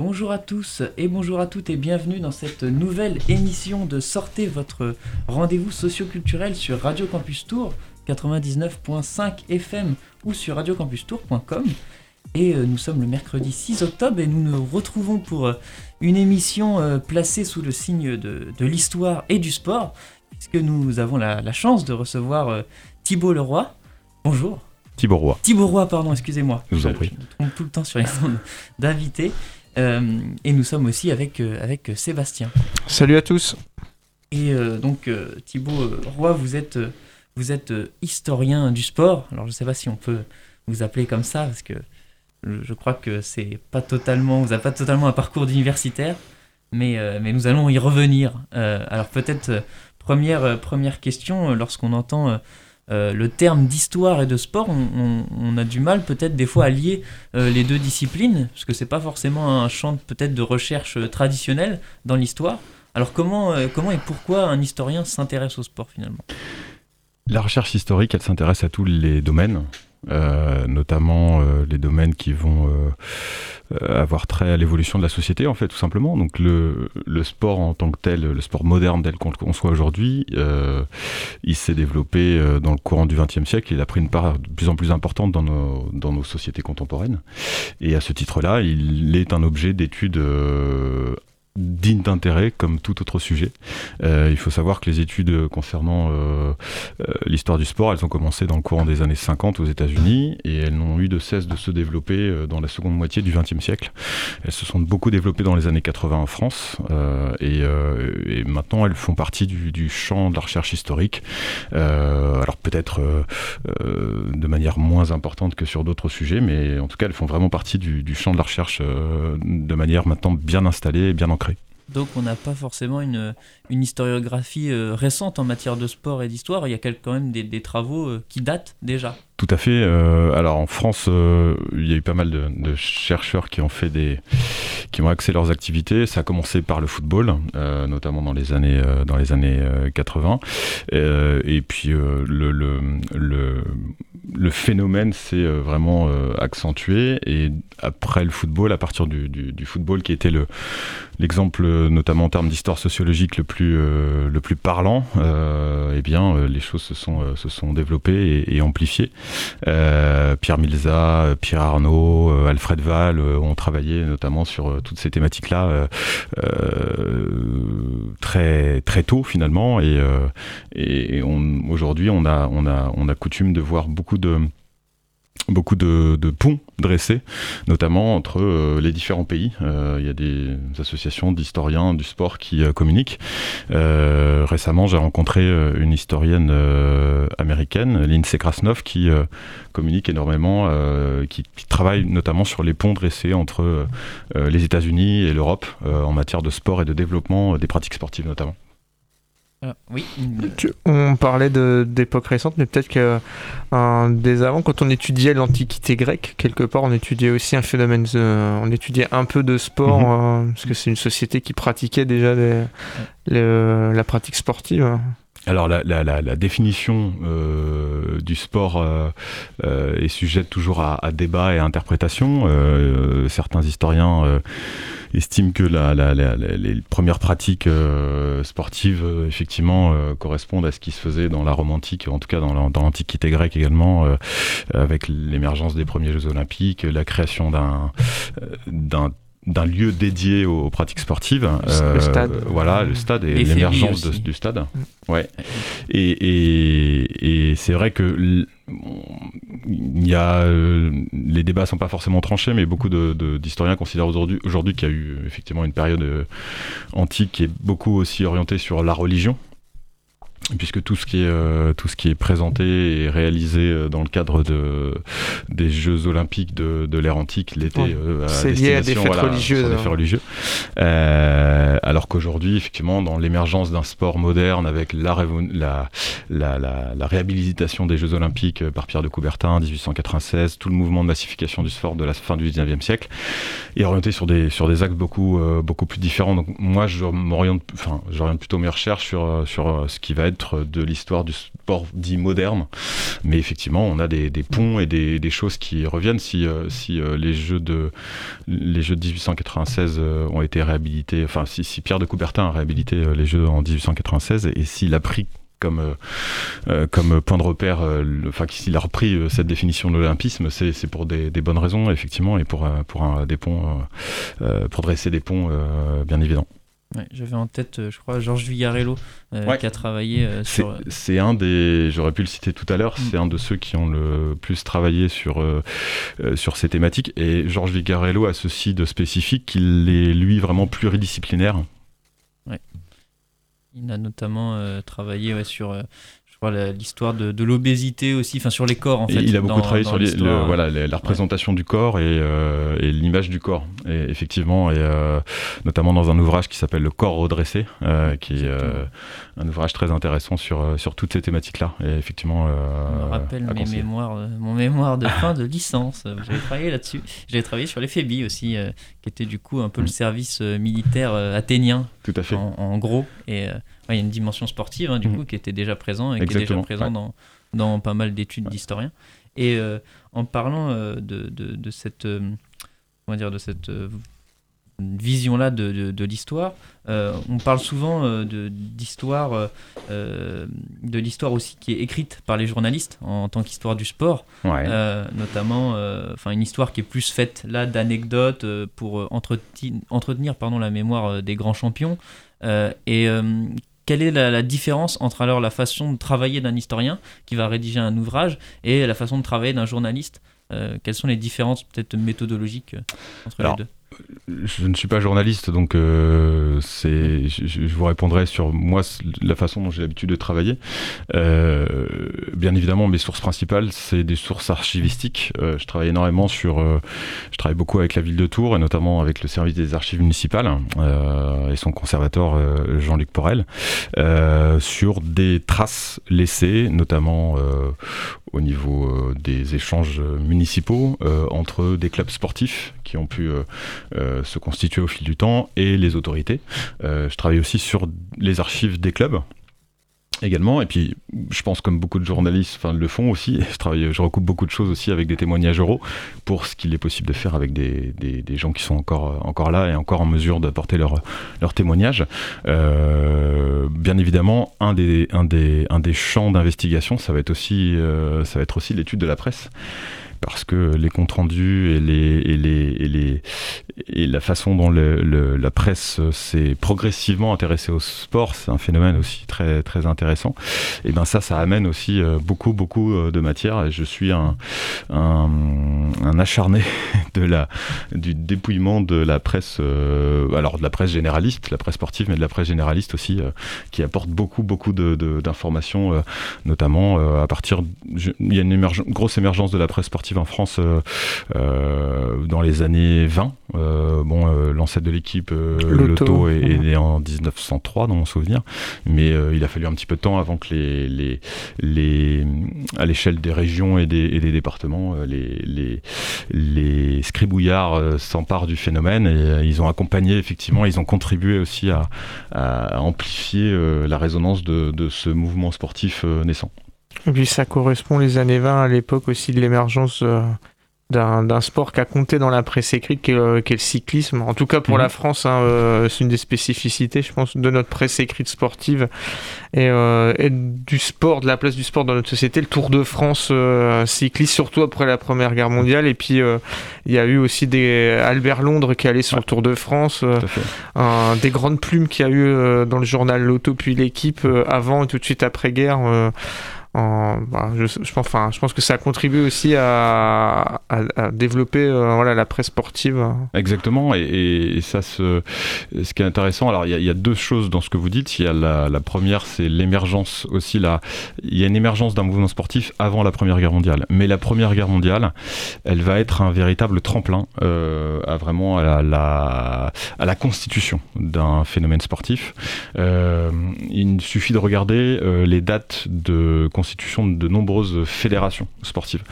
Bonjour à tous et bonjour à toutes et bienvenue dans cette nouvelle émission de Sortez votre rendez-vous socioculturel sur Radio Campus Tour 99.5 FM ou sur radiocampustour.com. Et euh, nous sommes le mercredi 6 octobre et nous nous retrouvons pour euh, une émission euh, placée sous le signe de, l'histoire et du sport, puisque nous avons la, chance de recevoir Thibault Leroy. Bonjour. Thibault Roy. Thibault Roy, pardon, excusez-moi. Je vous en prie. Je me trompe tout le temps sur les noms d'invités. et nous sommes aussi avec, avec Sébastien. Salut à tous. Et donc Thibault Roy, vous êtes vous êtes euh, historien du sport. Alors je ne sais pas si on peut vous appeler comme ça parce que je crois que c'est pas totalement, vous n'avez pas totalement un parcours d'universitaire, mais, euh, mais nous allons y revenir. Euh, alors peut-être première, première question, lorsqu'on entend le terme d'histoire et de sport, on, a du mal peut-être des fois à lier les deux disciplines, parce que c'est pas forcément un champ peut-être de recherche traditionnel dans l'histoire. Alors comment, comment et pourquoi un historien s'intéresse au sport finalement? La recherche historique, elle s'intéresse à tous les domaines, euh, notamment euh, les domaines qui vont euh, avoir trait à l'évolution de la société, en fait, tout simplement. Donc le, sport en tant que tel, le sport moderne tel qu'on le conçoit aujourd'hui, il s'est développé dans le courant du XXe siècle. Il a pris une part de plus en plus importante dans nos, dans nos sociétés contemporaines. Et à ce titre-là, il est un objet d'étude digne d'intérêt comme tout autre sujet. Euh, il faut savoir que les études concernant euh, euh, l'histoire du sport, elles ont commencé dans le courant des années 50 aux États-Unis et elles n'ont eu de cesse de se développer dans la seconde moitié du XXe siècle. Elles se sont beaucoup développées dans les années 80 en France et, maintenant elles font partie du, champ de la recherche historique. alors peut-être de manière moins importante que sur d'autres sujets, mais en tout cas elles font vraiment partie du, champ de la recherche de manière maintenant bien installée bien ancrée. Donc on n'a pas forcément une, une historiographie euh, récente en matière de sport et d'histoire. Il y a quand même des, travaux euh, qui datent déjà. Tout à fait. Euh, alors en France, il y a eu pas mal de, chercheurs qui ont fait des, qui ont axé leurs activités. Ça a commencé par le football, notamment dans les années dans les années 80. et puis le, le, le, le phénomène s'est vraiment accentué. Et après le football, à partir du, du, du football qui était le l'exemple notamment en termes d'histoire sociologique le plus, euh, le plus parlant, euh, eh bien, euh, les choses se sont, se sont développées et, amplifiées. Pierre Milza, Pierre Arnaud, Alfred Val ont travaillé notamment sur toutes ces thématiques-là très, très tôt finalement. Et, et aujourd'hui, on a, on, a, on a coutume de voir beaucoup de beaucoup de, ponts dressés, notamment entre euh, les différents pays. Euh, il y a des associations d'historiens du sport qui euh, communiquent. récemment, j'ai rencontré une historienne américaine, Lindsay Krasnov, qui communique énormément, qui, qui, travaille notamment sur les ponts dressés entre les États-Unis et l'Europe en matière de sport et de développement des pratiques sportives notamment. Ah, oui. on parlait d'époque récente, mais peut-être que euh, dès avant, quand on étudiait l'Antiquité grecque, quelque part, on étudiait aussi un phénomène, on étudiait un peu de sport, mhm. euh, parce que c'est une société qui pratiquait déjà la pratique sportive. Alors la, définition euh, du sport est sujette toujours à, à, débat et à interprétation. certains historiens estime que la, les premières pratiques euh, sportives, euh, effectivement, euh, correspondent à ce qui se faisait dans la Rome antique, en tout cas dans l'Antiquité grecque également, avec l'émergence des premiers Jeux olympiques, la création d'un d'un lieu dédié aux pratiques sportives. le stade. Voilà, le stade et, l'émergence du stade. Mm. Ouais. Et, et, et c'est vrai que il y a, euh, les débats sont pas forcément tranchés, mais beaucoup d'historiens de, considèrent aujourd'hui, aujourd'hui qu'il y a eu effectivement une période euh, antique qui est beaucoup aussi orientée sur la religion. Puisque tout ce qui est euh, tout ce qui est présenté et réalisé euh, dans le cadre de des Jeux Olympiques de, de l'ère antique l'été euh, c'est lié à des fêtes religieuses, des religieux alors qu'aujourd'hui effectivement dans l'émergence d'un sport moderne avec la, la, la, la, réhabilitation des Jeux Olympiques par Pierre de Coubertin en 1896 tout le mouvement de massification du sport de la fin du 19e siècle est orienté sur des sur des axes beaucoup beaucoup plus différents. Donc moi je m'oriente enfin j'oriente plutôt mes recherches sur sur ce qui va de l'histoire du sport dit moderne. Mais effectivement, on a des, ponts et des, choses qui reviennent. Si, euh, euh, les, jeux de, les jeux de 1896 euh, ont été réhabilités, enfin, si, Pierre de Coubertin a réhabilité les jeux en 1896 et s'il a pris comme, comme point de repère, enfin, s'il a repris cette définition de l'olympisme, c'est pour des, bonnes raisons, effectivement, et pour, pour des ponts, pour dresser des ponts bien évidents. J'avais en tête, euh, je crois, Georges Vigarello, euh, qui a travaillé euh, sur. C'est un des, j'aurais pu le citer tout à l'heure, mm. c'est un de ceux qui ont le plus travaillé sur, sur ces thématiques. Et Georges Vigarello a ceci de spécifique qu'il est, lui, vraiment pluridisciplinaire. Ouais. Il a notamment travaillé sur l'histoire de, l'obésité aussi, enfin sur les corps en fait. il a beaucoup travaillé sur voilà, la représentation du corps euh, et, l'image du corps. Et effectivement, et euh, notamment dans un ouvrage qui s'appelle Le corps redressé, euh, qui est un ouvrage très intéressant sur, sur toutes ces thématiques-là. Et effectivement, me rappelle mes mémoires, mon mémoire de fin de licence. J'avais travaillé là-dessus. J'avais travaillé sur les phébis aussi, qui était du coup un peu le mm. service militaire athénien. Tout à fait. En, gros et il y a une dimension sportive, hein, du mm. coup, qui était déjà présent et qui est déjà présent dans, dans pas mal d'études d'historiens. Et euh, en parlant euh, de, de, cette, euh, comment dire, de cette vision-là de, de l'histoire, on parle souvent d'histoire, de l'histoire aussi qui est écrite par les journalistes en, tant qu'histoire du sport, notamment, enfin une histoire qui est plus faite là d'anecdotes pour entretenir, entretenir pardon, la mémoire des grands champions. et quelle est la, différence entre alors la façon de travailler d'un historien qui va rédiger un ouvrage et la façon de travailler d'un journaliste? Euh, Quelles sont les différences peut-être méthodologiques euh, entre les deux? Je ne suis pas journaliste, donc euh, c'est, je, vous répondrai sur moi la façon dont j'ai l'habitude de travailler. Euh, bien évidemment, mes sources principales, c'est des sources archivistiques. Euh, je travaille énormément sur, je travaille beaucoup avec la ville de Tours et notamment avec le service des archives municipales et son conservateur Jean-Luc Porel sur des traces laissées, notamment au niveau des échanges municipaux entre des clubs sportifs qui ont pu euh, euh, se constituer au fil du temps et les autorités. Euh, je travaille aussi sur les archives des clubs également. Et puis je pense comme beaucoup de journalistes enfin le font aussi. Je recoupe beaucoup de choses aussi avec des témoignages oraux pour ce qu'il est possible de faire avec des, des, gens qui sont encore encore là et encore en mesure d'apporter leur leur témoignage. Bien évidemment un des un des un des champs d'investigation ça va être aussi ça va être aussi l'étude de la presse parce que les comptes rendus et, les, et, les, et, les, et la façon dont la presse s'est progressivement intéressée au sport, c'est un phénomène aussi très, très intéressant. Et ben ça, ça amène aussi euh, beaucoup, beaucoup euh, de matière. Et je suis un, un, acharné de la, du dépouillement de la presse, euh, alors de la presse généraliste, la presse sportive, mais de la presse généraliste aussi, qui apporte beaucoup, beaucoup d'informations, de, notamment à partir. il y a une grosse émergence de la presse sportive en France euh, euh, dans les années 20. Euh, bon, l'ancêtre de l'équipe, Loto, est, est, né en 1903 dans mon souvenir, mais il a fallu un petit peu de temps avant que les, les, les à l'échelle des régions et des, et des départements, les, les, les scribouillards s'emparent du phénomène et ils ont accompagné effectivement, ils ont contribué aussi à, à amplifier la résonance de, de ce mouvement sportif naissant. Et puis ça correspond les années 20 à l'époque aussi de l'émergence euh, d'un sport qui a compté dans la presse écrite qui est, euh, le cyclisme. En tout cas pour mhm. la France, hein, euh, c'est une des spécificités, je pense, de notre presse écrite sportive et, du sport, de la place du sport dans notre société. Le Tour de France cycliste, surtout après la Première Guerre mondiale. Et puis il y a eu aussi des Albert Londres qui allait sur le Tour de France, un, des grandes plumes qu'il y a eu dans le journal L'Auto puis l'équipe avant et tout de suite après guerre bah, je, pense, que ça a contribué aussi à, développer euh, la presse sportive. Exactement, et, ça, ce, qui est intéressant, alors il y, a deux choses dans ce que vous dites. Il y a la, première, c'est l'émergence aussi, il y a une émergence d'un mouvement sportif avant la Première Guerre mondiale. Mais la Première Guerre mondiale, elle va être un véritable tremplin euh, à vraiment à la constitution d'un phénomène sportif. Euh, il suffit de regarder les dates de constitution de nombreuses fédérations sportives.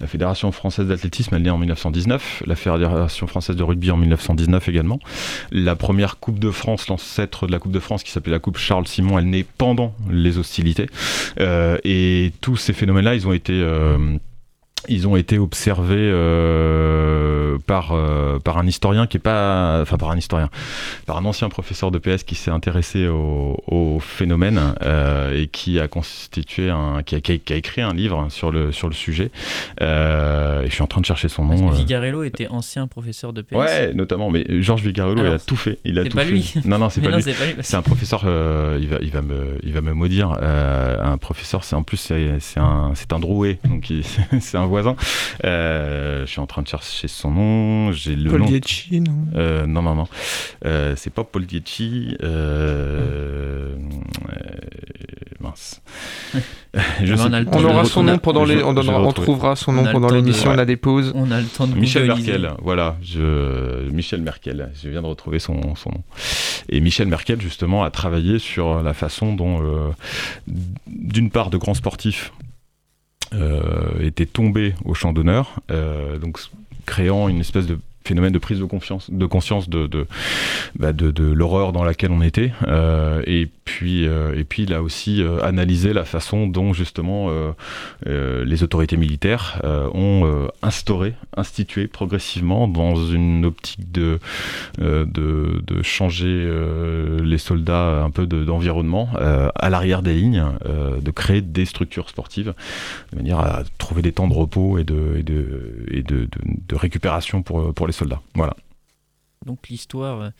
La Fédération française d'athlétisme, elle naît en 1919, la Fédération française de rugby en 1919 également. La première Coupe de France, l'ancêtre de la Coupe de France qui s'appelait la Coupe Charles Simon, elle naît pendant les hostilités. Euh, et tous ces phénomènes-là, ils ont été... Euh, ils ont été observés euh, par, euh, par un historien qui est pas. Enfin, par un historien. Par un ancien professeur de PS qui s'est intéressé au, au phénomène euh, et qui a constitué un. Qui a, qui, a, écrit un livre sur le, sur le sujet. et je suis en train de chercher son nom. Vigarello était ancien professeur de PS. Ouais, notamment. Mais Georges Vigarello, il a tout fait. Il a tout pas fait. Lui. Non, non, c'est pas, lui. C'est un professeur. il, va, il, va me, il va me maudire. un professeur, c'est en plus, c'est un, un droué. Donc, c'est un voisin. Euh, je suis en train de chercher son nom. J'ai le Paul nom. Dietchi, non euh, Non, non, non. Euh, c'est pas Paul Dietchi. mince. je on, aura son nom pendant les. On, on trouvera son nom pendant l'émission. On a des pauses. On a le temps de Michel Merkel. Voilà. Je... Michel Merkel. Je viens de retrouver son, son nom. Et Michel Merkel, justement, a travaillé sur la façon dont, d'une part, de grands sportifs euh, était tombé au champ d'honneur, euh, donc créant une espèce de phénomène de prise de, confiance, de conscience de, de, bah de, l'horreur dans laquelle on était. Euh, et, puis, euh, et puis, il a aussi euh, analysé la façon dont, justement, euh, les autorités militaires ont instauré, institué progressivement, dans une optique de, de, changer les soldats un peu d'environnement, à l'arrière des lignes, de créer des structures sportives, de manière à trouver des temps de repos et de, et de, et de récupération pour, pour les soldats. Voilà. Donc l'histoire euh,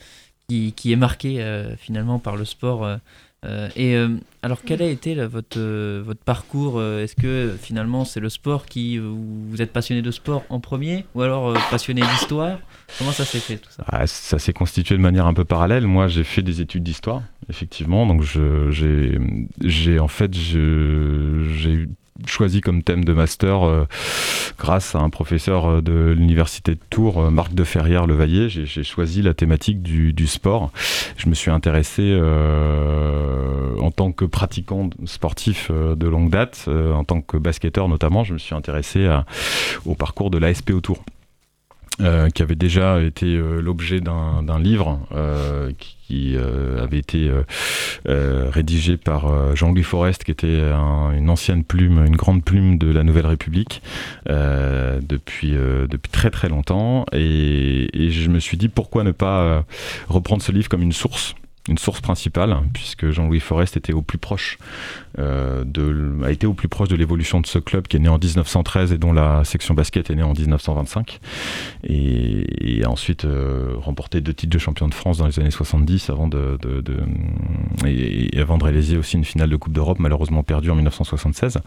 qui, qui, est marquée euh, finalement par le sport. Euh, et alors quel a été votre, votre parcours Est-ce que finalement c'est le sport qui... Vous êtes passionné de sport en premier ou alors passionné d'histoire? Comment ça s'est fait tout ça? Ah, Ça s'est constitué de manière un peu parallèle. Moi j'ai fait des études d'histoire, effectivement. Donc j'ai en fait j'ai choisi comme thème de master euh, grâce à un professeur euh, de l'université de Tours, euh, Marc de Ferrière Levaillé. J'ai choisi la thématique du, sport. Je me suis intéressé euh, en tant que pratiquant sportif de longue date, en tant que basketteur notamment, je me suis intéressé au parcours de l'ASP au Tours. Euh, qui avait déjà été euh, l'objet d'un livre euh, qui avait été rédigé par Jean-Louis Forest, qui était une ancienne plume, une grande plume de la Nouvelle République depuis, depuis très très longtemps. Et, et, je me suis dit pourquoi ne pas reprendre ce livre comme une source une source principale, puisque Jean-Louis Forest était au plus proche euh, a été au plus proche de l'évolution de ce club qui est né en 1913 et dont la section basket est née en 1925, et, et ensuite euh, remporté deux titres de champion de France dans les années 70 avant de, et, avant de réaliser aussi une finale de Coupe d'Europe malheureusement perdue en 1976.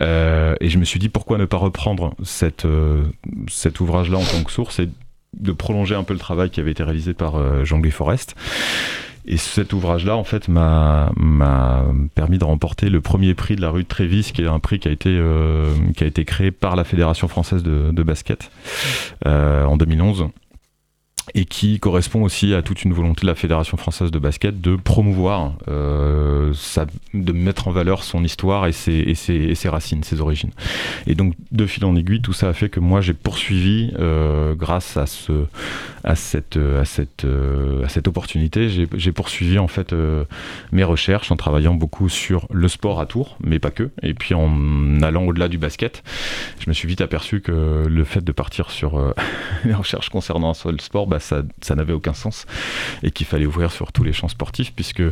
Euh, et je me suis dit pourquoi ne pas reprendre cette, cet ouvrage-là en tant que source et de prolonger un peu le travail qui avait été réalisé par Jean-Louis Forest? Et cet ouvrage-là, en fait, m'a permis de remporter le premier prix de la rue de Trévis, qui est un prix qui a été, euh, qui a été créé par la Fédération française de, basket euh, en 2011 et qui correspond aussi à toute une volonté de la Fédération française de basket de promouvoir, euh, sa, de mettre en valeur son histoire et ses, et, ses, racines, ses origines. Et donc, de fil en aiguille, tout ça a fait que moi, j'ai poursuivi, euh, grâce à, ce, à, cette, à, cette, euh, à cette opportunité, j'ai poursuivi en fait euh, mes recherches en travaillant beaucoup sur le sport à Tours, mais pas que, et puis en allant au-delà du basket. Je me suis vite aperçu que le fait de partir sur euh, les recherches concernant le sport, bah, ça, ça n'avait aucun sens et qu'il fallait ouvrir sur tous les champs sportifs puisque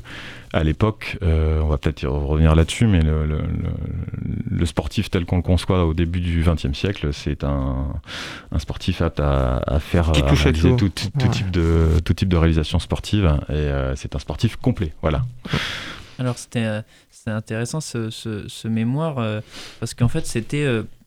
à l'époque, euh, on va peut-être revenir là-dessus, mais le, le, le, sportif tel qu'on le conçoit au début du XXe siècle, c'est un, un, sportif apte à, à faire Qui touche tout, tout, tout, type de, tout type de réalisation sportive et euh, c'est un sportif complet, voilà. Alors c'était c'est intéressant ce, ce, ce mémoire parce qu'en fait c'était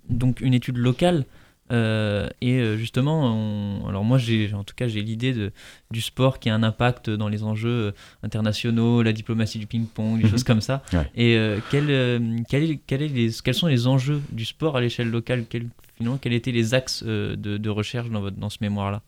donc une étude locale euh, et euh, justement, alors moi, j'ai, en tout cas, j'ai l'idée du sport qui a un impact dans les enjeux euh, internationaux, la diplomatie du ping-pong, des mhm. choses comme ça. Et quel, quel, quels sont les enjeux du sport à l'échelle locale? Quel, finalement, Quels étaient les axes de, de, recherche dans, votre, dans ce mémoire-là?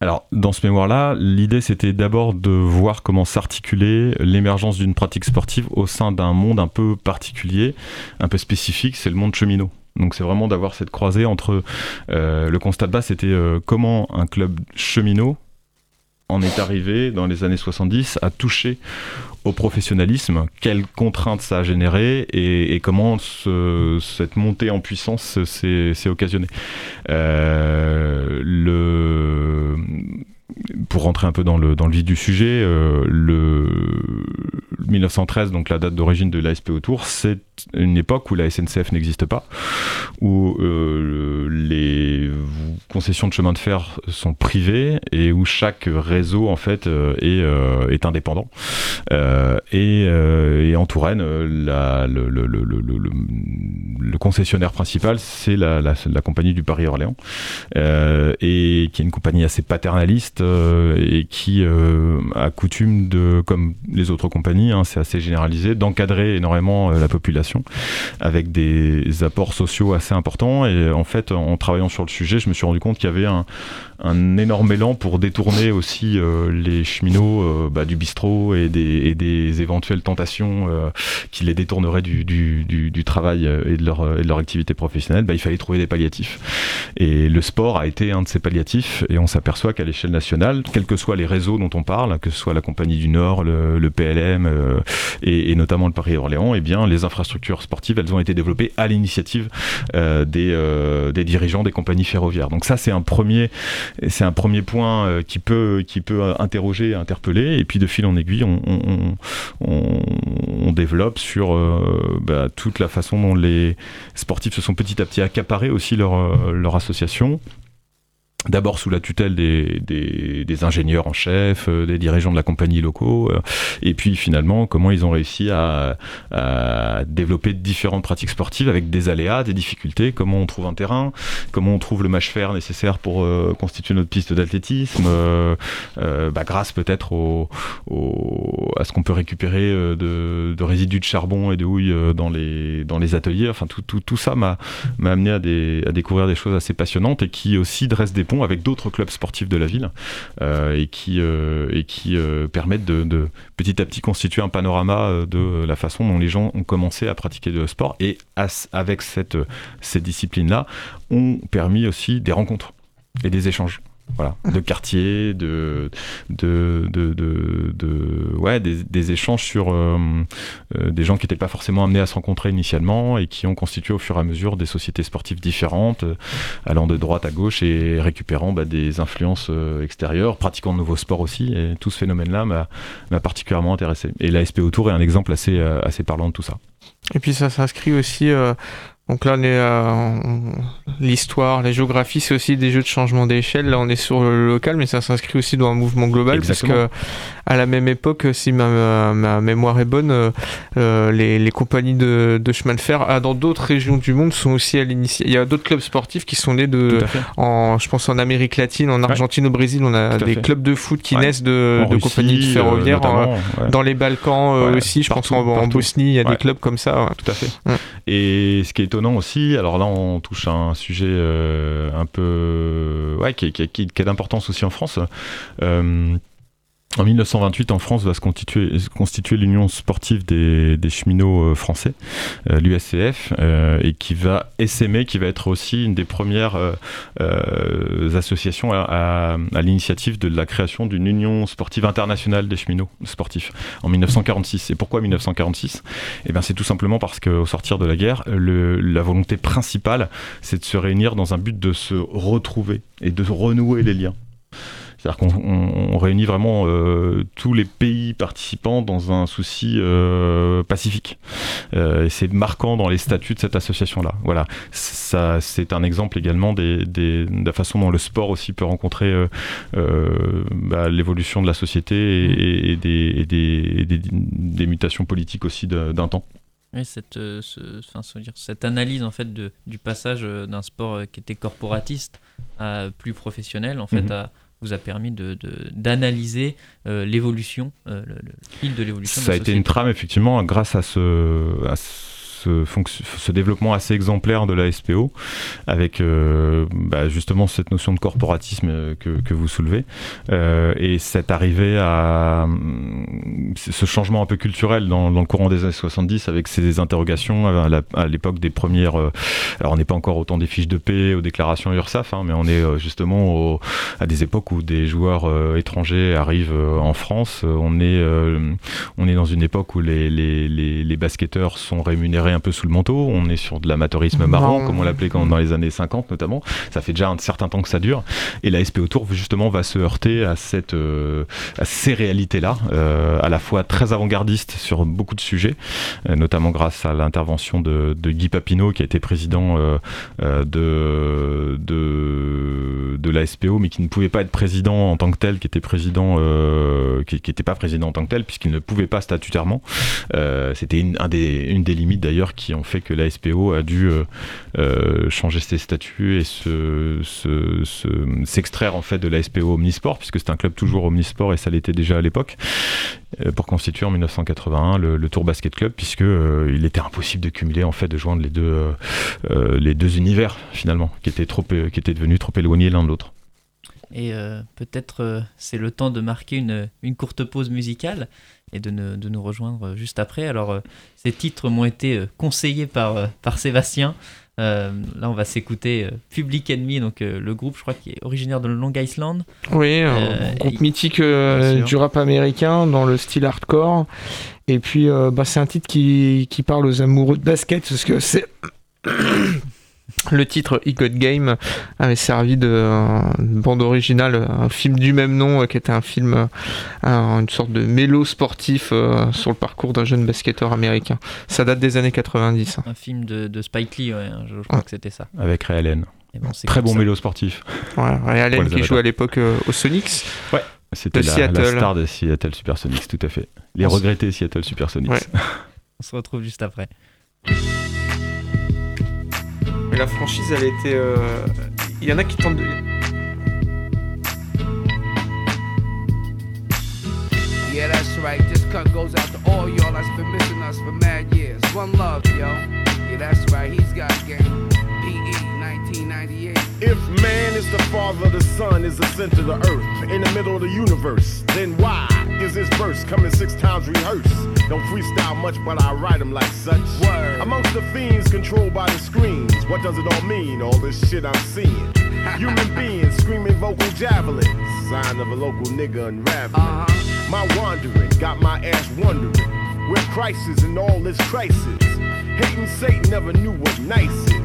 Alors, dans ce mémoire-là, l'idée c'était d'abord de voir comment s'articuler l'émergence d'une pratique sportive au sein d'un monde un peu particulier, un peu spécifique, c'est le monde cheminot. Donc c'est vraiment d'avoir cette croisée entre euh, le constat de base, c'était euh, comment un club cheminot en est arrivé dans les années 70 à toucher au professionnalisme, quelles contraintes ça a généré et, comment cette montée en puissance s'est occasionnée. Euh, pour rentrer un peu dans le, dans vif du sujet, le 1913, donc la date d'origine de l'ASP Autour, c'est une époque où la SNCF n'existe pas, où euh, les concessions de chemin de fer sont privées et où chaque réseau en fait euh, est, euh, est, indépendant. Et, en Touraine, le, concessionnaire principal, c'est la, compagnie du Paris-Orléans, et qui est une compagnie assez paternaliste et qui a coutume de, comme les autres compagnies, hein, c'est assez généralisé, d'encadrer énormément la population avec des apports sociaux assez importants. Et en fait, en travaillant sur le sujet, je me suis rendu compte qu'il y avait un, un énorme élan pour détourner aussi euh, les cheminots euh, bah, du bistrot et des, des éventuelles tentations euh, qui les détourneraient du, du, du, travail et de, leur, et de leur activité professionnelle. Bah, il fallait trouver des palliatifs. Et le sport a été un de ces palliatifs. Et on s'aperçoit qu'à l'échelle nationale, quels que soient les réseaux dont on parle, que ce soit la Compagnie du Nord, le, le PLM et, et, notamment le Paris-Orléans, et eh bien les infrastructures sportives, elles ont été développées à l'initiative des, des dirigeants des compagnies ferroviaires. Donc ça, c'est un premier c'est un premier point euh, qui peut, qui peut interroger, interpeller, et puis de fil en aiguille, on, développe sur euh, bah, toute la façon dont les sportifs se sont petit à petit accaparés aussi euh, leur association d'abord sous la tutelle des, des, ingénieurs en chef, euh, des dirigeants de la compagnie locaux, euh, et puis finalement comment ils ont réussi à, développer différentes pratiques sportives avec des aléas, des difficultés, comment on trouve un terrain, comment on trouve le match fer nécessaire pour euh, constituer notre piste d'athlétisme, bah, grâce peut-être au, à ce qu'on peut récupérer de, résidus de charbon et de houille dans les, dans les ateliers. Enfin, tout, tout, tout ça m'a amené à, des, à découvrir des choses assez passionnantes et qui aussi dressent des avec d'autres clubs sportifs de la ville euh, et qui, euh, et qui euh, permettent de, petit à petit constituer un panorama de la façon dont les gens ont commencé à pratiquer le sport. Et avec cette, cette discipline-là ont permis aussi des rencontres et des échanges voilà, de quartier, de, de, de, de, ouais, des, échanges sur euh, euh, des gens qui n'étaient pas forcément amenés à se rencontrer initialement et qui ont constitué au fur et à mesure des sociétés sportives différentes, euh, allant de droite à gauche et récupérant bah, des influences extérieures, pratiquant de nouveaux sports aussi. Et tout ce phénomène-là m'a particulièrement intéressé. Et l'ASP Autour est un exemple assez, assez parlant de tout ça. Et puis ça s'inscrit aussi donc là, on est euh, l'histoire, la géographie, c'est aussi des jeux de changement d'échelle. Là, on est sur le local, mais ça s'inscrit aussi dans un mouvement global, parce que à la même époque, si ma, ma mémoire est bonne, euh, euh, les, les, compagnies de, de, chemin de fer ah, dans d'autres régions du monde sont aussi à l'initiative. Il y a d'autres clubs sportifs qui sont nés de, en, je pense en Amérique latine, en Argentine, au Brésil, on a des clubs de foot qui naissent de, de compagnies de ferroviaires. Dans les Balkans aussi, je pense en, Bosnie, il y a des clubs comme ça. Tout à fait. Et ce qui est étonnant aussi, alors là on touche à un sujet euh, un peu ouais, qui, qui, d'importance aussi en France. Euh, en 1928, en France, va se constituer, constituer l'Union sportive des, des cheminots euh, français, euh, l'USCF, euh, et qui va essaimer, qui va être aussi une des premières associations à, à, l'initiative de la création d'une Union sportive internationale des cheminots sportifs en 1946. Et pourquoi 1946 Eh bien, c'est tout simplement parce qu'au sortir de la guerre, le, la volonté principale, c'est de se réunir dans un but de se retrouver et de renouer les liens C'est-à-dire qu'on réunit vraiment tous les pays participants dans un souci pacifique. et c'est marquant dans les statuts de cette association-là. Voilà, ça, c'est un exemple également des, de la façon dont le sport aussi peut rencontrer bah, l'évolution de la société et, des, des, mutations politiques aussi d'un temps. Oui, cette, euh, dire, cette analyse en fait de, du passage euh, d'un sport euh, qui était corporatiste à plus professionnel, en fait, mhm. Vous a permis de, d'analyser l'évolution, le, fil de l'évolution. Ça a été une trame effectivement grâce à ce, à ce ce, développement assez exemplaire de la SPO, avec euh, bah, justement cette notion de corporatisme euh, que, vous soulevez, euh, et cette arrivée à ce changement un peu culturel dans, le courant des années 70, avec ces interrogations à l'époque des premières. alors on n'est pas encore autant des fiches de paix, aux déclarations URSAF, hein, mais on est justement à des époques où des joueurs étrangers arrivent en France. On est, on est dans une époque où les, basketteurs sont rémunérés un peu sous le manteau. On est sur de l'amateurisme marrant, comme on l'appelait dans les années 50 notamment. Ça fait déjà un certain temps que ça dure. Et la SP Tour justement va se heurter à cette, euh, à ces réalités-là, euh, à la fois très avant-gardiste sur beaucoup de sujets, euh, notamment grâce à l'intervention de, Guy Papineau, qui a été président de, de, de la SPO, mais qui ne pouvait pas être président en tant que tel, qui était président, qui n'était pas président en tant que tel, puisqu'il ne pouvait pas statutairement. C'était une, un des, une des limites d'ailleurs qui ont fait que la SPO a dû euh, euh, changer ses statuts et s'extraire en fait de la SPO Omnisport, puisque c'est un club toujours Omnisport et ça l'était déjà à l'époque, euh, pour constituer en 1981 le, Tour Basket Club, puisque il était impossible de cumuler en fait de joindre les deux les deux univers finalement, qui étaient trop qui étaient devenus trop éloignés l'un de l'autre. Et peut-être c'est le temps de marquer une, une courte pause musicale et de, de, nous rejoindre juste après. Alors, euh, ces titres m'ont été euh, conseillés par, euh, par Sébastien. là, on va s'écouter Public Enemy, donc le groupe, je crois, qui est originaire de Long Island. Oui, un groupe mythique du rap américain dans le style hardcore. Et puis, bah, c'est un titre qui, qui parle aux amoureux de basket, parce que c'est. Le titre He Got Game avait servi de, euh, bande originale, un film du même nom, euh, qui était un film, euh, une sorte de mélo sportif sur le parcours d'un jeune basketteur américain. Ça date des années 90. Un film de, Spike Lee, je, crois que c'était ça. Avec Ray Allen. Très bon mélo sportif. Ouais, Ray Allen qui jouait à l'époque au Sonics. Ouais. C'était la, la, star de Seattle Supersonics, tout à fait. Les regrettés Seattle Supersonics. On se retrouve juste après. Mais la franchise, elle été. Euh, il y en a qui tentent de. Yeah, that's right. This cut goes out to all y'all that's been missing us for mad years. One love, yo. Yeah, that's right. He's got game. PE 1998. If man is the father, the sun is the center of the earth, in the middle of the universe, then why is this verse coming six times rehearsed? Don't freestyle much, but I write them like such. Word. Amongst the fiends controlled by the screens, what does it all mean? All this shit I'm seeing. Human beings screaming vocal javelins, sign of a local nigga unraveling. Uh-huh. My wandering got my ass wondering where crisis and all this crisis. Hating Satan never knew what nice is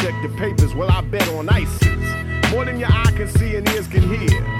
check the papers, well, I bet on ISIS. More than your eye can see and ears can hear.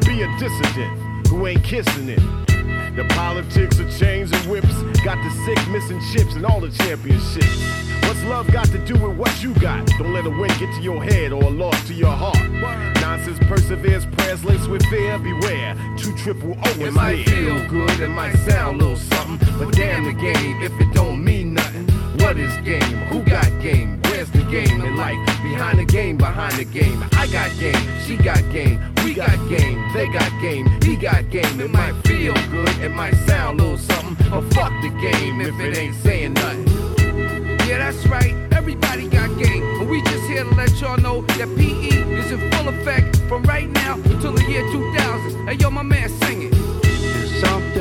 A dissident who ain't kissing it. The politics of chains and whips got the sick missing chips and all the championships. What's love got to do with what you got? Don't let a win get to your head or a loss to your heart. Nonsense perseveres, prayers laced with fear. Beware, two triple O It might near. feel good, it might sound a little something, but damn the game if it don't mean nothing. What is game? Who got game? Where's the game in life? Behind the game, behind the game. I got game, she got game, we got game, they got game, he got game. It might feel good, it might sound a little something, but fuck the game if it ain't saying nothing. Yeah, that's right. Everybody got game. But we just here to let y'all know that PE is in full effect from right now until the year 2000. Hey, yo, my man, sing it. Something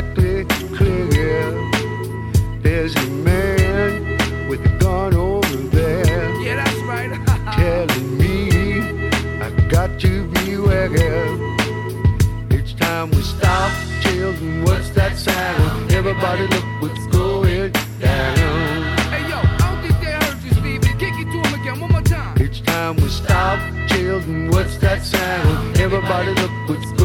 exactly clear. There's a man with a gun over there Yeah, that's right. telling me I got to beware. It's time we stop. Children, what's that sound? Everybody look what's going down. hey, yo, I don't think they heard you, Stevie. Kick it to him again one more time. It's time we stop. Children, what's that sound? Everybody look what's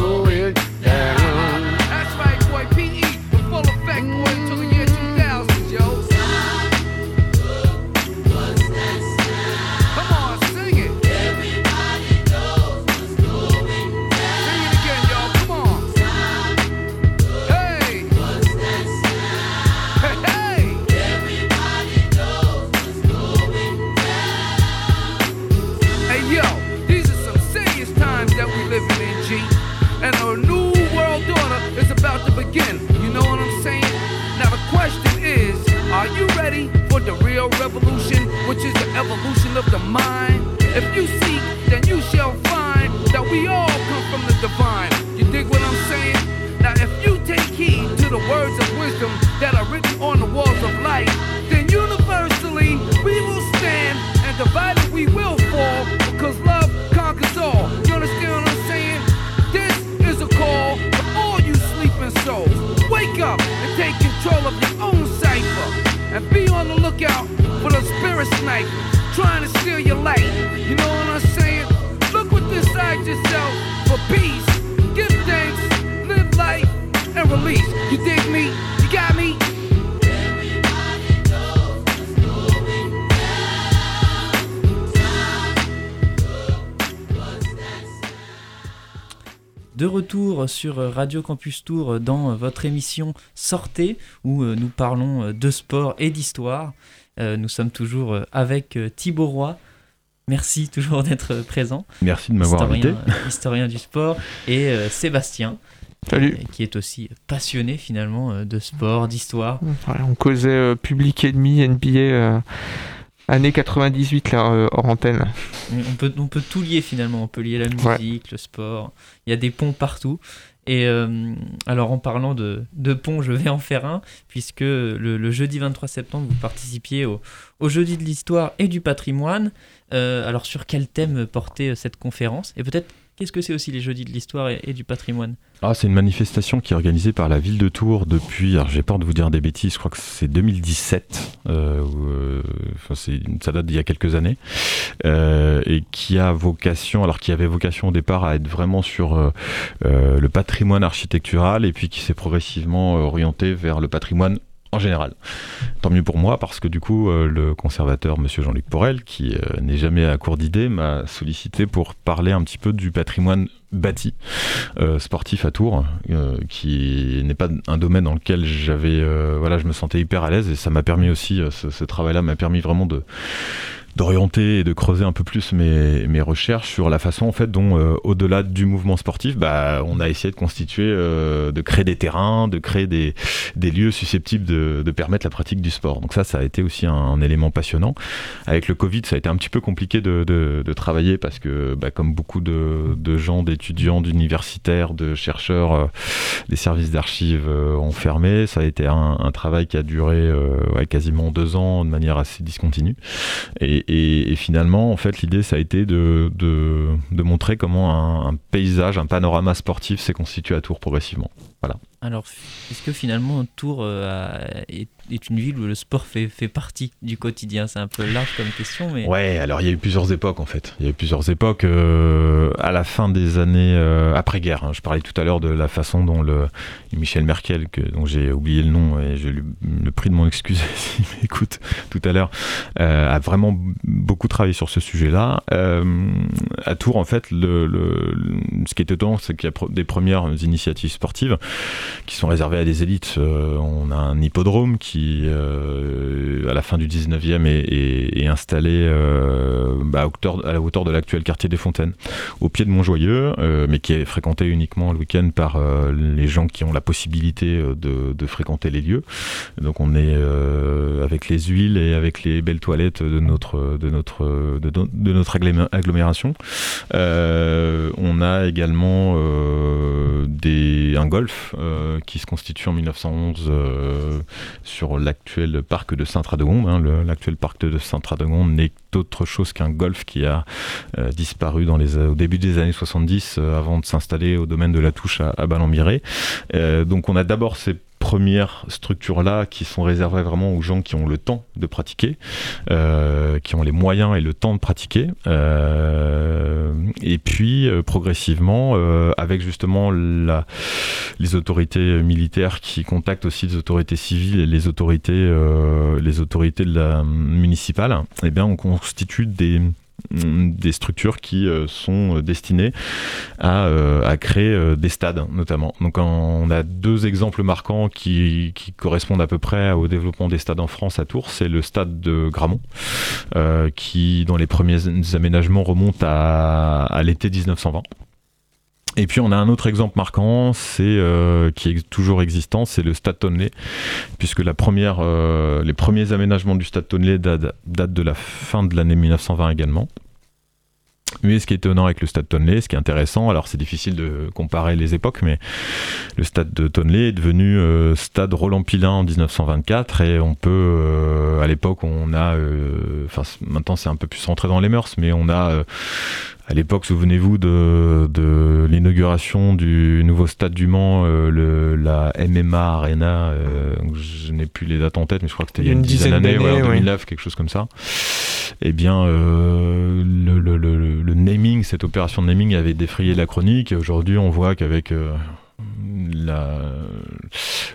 lookout for the spirit snipers trying to steal your light. You know what I'm saying? Look within yourself for peace. Give thanks, live life, and release. You dig me? De retour sur Radio Campus Tour dans votre émission Sortez, où euh, nous parlons euh, de sport et d'histoire. Euh, Nous sommes toujours avec Thibaut Roy. Merci toujours d'être présent. Merci de m'avoir invité. historien, du sport. Et euh, Sébastien, Salut. qui est aussi passionné finalement de sport, d'histoire. Ouais, on causait euh, public ennemi, NBA, euh, année 98, là, euh, hors antenne. On peut, on peut tout lier finalement. On peut lier la Ouais. musique, le sport. Il y a des ponts partout. Et euh, alors en parlant de, de ponts, je vais en faire un, puisque le, le jeudi 23 septembre, vous participiez au, au jeudi de l'histoire et du patrimoine. Euh, alors sur quel thème portait euh, cette conférence? Et peut-être qu'est-ce que c'est aussi les jeudis de l'histoire et, du patrimoine Ah, c'est une manifestation qui est organisée par la ville de Tours depuis, alors j'ai peur de vous dire des bêtises, je crois que c'est 2017, euh, euh, enfin, ça date d'il y a quelques années, euh, et qui a vocation, alors qui avait vocation au départ à être vraiment sur le patrimoine architectural, et puis qui s'est progressivement orienté vers le patrimoine en général. Tant mieux pour moi, parce que du coup, euh, le conservateur, monsieur Jean-Luc Porel, qui euh, n'est jamais à court d'idées, m'a sollicité pour parler un petit peu du patrimoine bâti euh, sportif à Tours, qui n'est pas un domaine dans lequel j'avais, voilà, je me sentais hyper à l'aise et ça m'a permis aussi, ce travail-là m'a permis vraiment de d'orienter et de creuser un peu plus mes, mes recherches sur la façon en fait dont euh, au-delà du mouvement sportif bah, on a essayé de constituer euh, de créer des terrains de créer des, des lieux susceptibles de, de permettre la pratique du sport. Donc ça ça a été aussi un, élément passionnant. Avec le Covid ça a été un petit peu compliqué de, de, de travailler parce que bah, comme beaucoup de, de gens d'étudiants d'universitaires de chercheurs euh, les services d'archives euh, ont fermé. Ça a été un, un travail qui a duré euh, ouais, quasiment deux ans de manière assez discontinue. Et, et- finalement, en fait, l'idée, ça a été de, de, montrer comment un, paysage, un panorama sportif s'est constitué à Tours progressivement. Alors, est-ce que finalement Tours euh, a- est, est une ville où le sport fait, fait partie du quotidien C'est un peu large comme question, mais Ouais, alors il y a eu plusieurs époques en fait. Il y a eu plusieurs époques euh, à la fin des années euh, après-guerre. hein. Je parlais tout à l'heure de la façon dont le Michel Merkel, dont j'ai oublié le nom et je lui le prie de m'en excuser s'il m'écoute tout à l'heure, euh, a vraiment beaucoup travaillé sur ce sujet-là. À Tours, en fait, ce qui est étonnant, c'est qu'il y a des premières initiatives sportives qui sont réservées à des élites. On a un hippodrome qui, euh, à la fin du 19e, est, installé euh, bah, à, la hauteur de l'actuel quartier des Fontaines, au pied de Montjoyeux, euh, mais qui est fréquenté uniquement le week-end par les gens qui ont la possibilité de, fréquenter les lieux. Donc on est avec les huiles et avec les belles toilettes de notre, de notre, de, no- de notre agglomé- agglomération. On a également un golf qui se constitue en 1911 euh, l'actuel parc de Saint-Radegonde. hein. L'actuel parc de Saint-Radegonde n'est autre chose qu'un golf qui a euh, disparu dans les, au début des années 70 euh, avant de s'installer au domaine de la Touche à, à Ballon-Miré. Euh, donc on a d'abord ces premières structures-là qui sont réservées vraiment aux gens qui ont le temps de pratiquer, euh, qui ont les moyens et le temps de pratiquer. Euh, et puis euh, progressivement, avec justement la, les autorités militaires qui contactent aussi les autorités civiles et les autorités, les autorités de la municipale, eh bien on constitue des des structures qui euh, sont destinées à, euh, créer euh, des stades notamment. Donc on a deux exemples marquants qui, correspondent à peu près au développement des stades en France à Tours. C'est le stade de Gramont euh, qui dans les premiers aménagements remonte à, à l'été 1920. Et puis on a un autre exemple marquant, c'est euh, qui est toujours existant, c'est le Stade Tonley, puisque euh, les premiers aménagements du Stade Tonley datent, de la fin de l'année 1920 également. Mais ce qui est étonnant avec le Stade Tonley, ce qui est intéressant, alors c'est difficile de comparer les époques, mais le Stade de Tonley est devenu euh, Stade Roland Pilin en 1924 et on peut, à l'époque, on a, enfin maintenant c'est un peu plus rentré dans les mœurs, mais on a à l'époque, souvenez-vous de, de l'inauguration du nouveau stade du Mans, euh, le, la MMA Arena. euh, je n'ai plus les dates en tête, mais je crois que c'était il y a une dizaine d'années, ouais, en oui. 2009, quelque chose comme ça. Eh bien, euh, le, le- le- le naming, cette opération de naming avait défrayé la chronique. Et aujourd'hui, on voit qu'avec euh, la,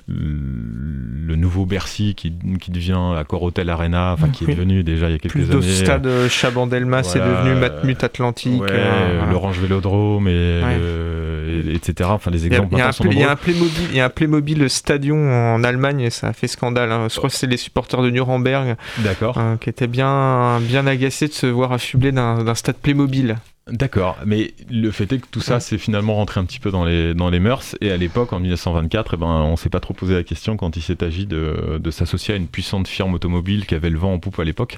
le nouveau Bercy qui, qui devient Accor Hotel Arena, enfin qui est devenu déjà il y a quelques Plus années. de stade euh, Chabandelmas, Voilà, devenu euh, Matmut Atlantique. Ouais, euh, l'Orange Vélodrome, et, euh, et- etc. Enfin, les exemples il y a un il y a Playmobil, il y a un Playmobil Stadion en Allemagne et ça a fait scandale. hein. Je crois que c'est les supporters de Nuremberg D'accord. hein, qui étaient bien, bien agacés de se voir affublés d'un d'un stade Playmobil. D'accord, mais le fait est que tout ça, c'est finalement rentré un petit peu dans les, dans les mœurs. Et à l'époque, en 1924, eh ben, on s'est pas trop posé la question quand il s'est agi de, de s'associer à une puissante firme automobile qui avait le vent en poupe à l'époque,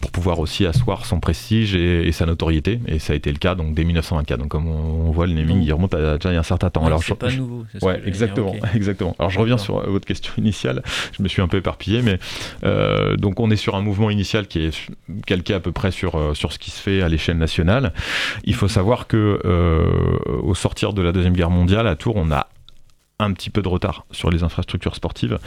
pour pouvoir aussi asseoir son prestige et, et sa notoriété. Et ça a été le cas donc dès 1924. Donc comme on, on voit, le naming, il remonte à déjà il y a un certain temps. Ouais, Alors, c'est pas je- nouveau. c'est Ouais, dire, exactement, exactement. Alors je reviens sur euh, votre question initiale. Je me suis un peu éparpillé, mais euh, donc on est sur un mouvement initial qui est calqué à peu près sur euh, sur ce qui se fait à l'échelle nationale. Il faut savoir que euh, au sortir de la deuxième guerre mondiale, à Tours, on a un petit peu de retard sur les infrastructures sportives,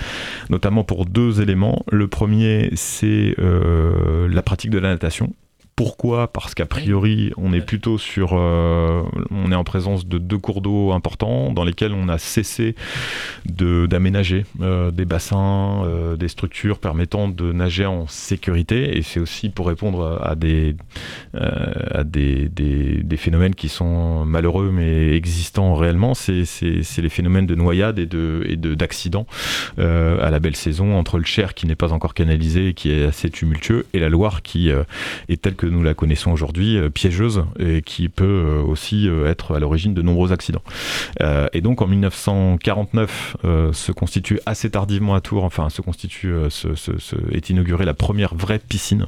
notamment pour deux éléments. Le premier, c'est euh, la pratique de la natation. Pourquoi Parce qu'a priori, on est plutôt sur, euh, on est en présence de deux cours d'eau importants dans lesquels on a cessé de d'aménager euh, des bassins, euh, des structures permettant de nager en sécurité. Et c'est aussi pour répondre à des euh, à des, des, des phénomènes qui sont malheureux mais existants réellement. C'est c'est c'est les phénomènes de noyade et de et de d'accidents euh, à la belle saison entre le Cher qui n'est pas encore canalisé, qui est assez tumultueux, et la Loire qui euh, est telle que nous la connaissons aujourd'hui, euh, piégeuse, et qui peut euh, aussi euh, être à l'origine de nombreux accidents. Et donc en 1949 euh, se constitue assez tardivement à Tours, enfin se constitue, est inaugurée la première vraie piscine,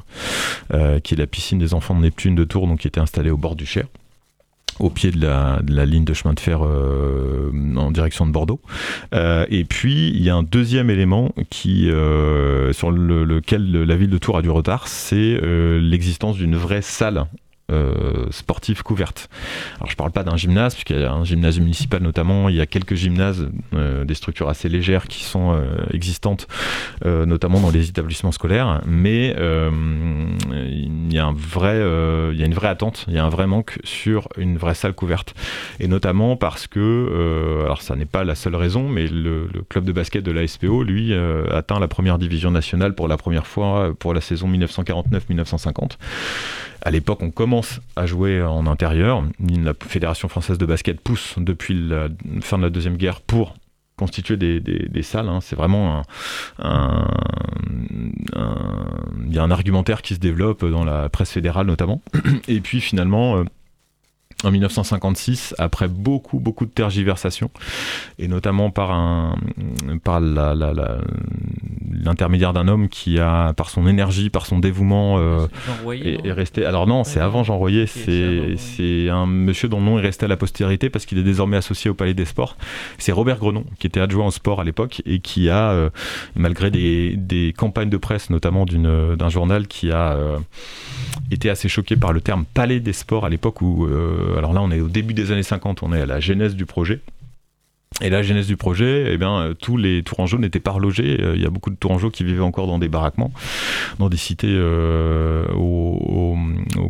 qui est la piscine des enfants de Neptune de Tours, donc qui était installée au bord du Cher au pied de la, ligne de chemin de fer euh, en direction de Bordeaux. Euh, et puis, il y a un deuxième élément qui, euh, sur le- lequel la ville de Tours a du retard, c'est l'existence d'une vraie salle euh, sportive couverte. Alors je parle pas d'un gymnase, puisqu'il y a un gymnase municipal notamment, il y a quelques gymnases, euh, des structures assez légères qui sont euh, existantes, euh, notamment dans les établissements scolaires, mais il y a une vraie attente, il y a un vrai manque sur une vraie salle couverte, et notamment parce que, alors ça n'est pas la seule raison, mais le, club de basket de la SPO, lui, atteint la première division nationale pour la première fois pour la saison 1949-1950. À l'époque, on commence à jouer en intérieur. La Fédération française de basket pousse depuis la fin de la Deuxième Guerre pour constituer des, des- salles. hein. C'est vraiment un, Il y a un argumentaire qui se développe dans la presse fédérale notamment. Et puis finalement... en 1956, après beaucoup beaucoup de tergiversations, et notamment par un par l'intermédiaire d'un homme qui a, par son énergie, par son dévouement, euh, Jean Royer, est, resté. Alors non, c'est Ouais, avant Jean Royer. c'est un monsieur dont le nom est resté à la postérité parce qu'il est désormais associé au Palais des Sports. C'est Robert Grenon qui était adjoint au sport à l'époque et qui a, euh, malgré des, des campagnes de presse, notamment d'un journal qui a euh, été assez choqué par le terme Palais des Sports à l'époque où, euh, alors là, on est au début des années 50, on est à la genèse du projet. Et la genèse du projet, eh bien, euh, tous les Tourangeaux n'étaient pas relogés. Euh, Il y a beaucoup de Tourangeaux qui vivaient encore dans des baraquements, dans des cités euh, aux,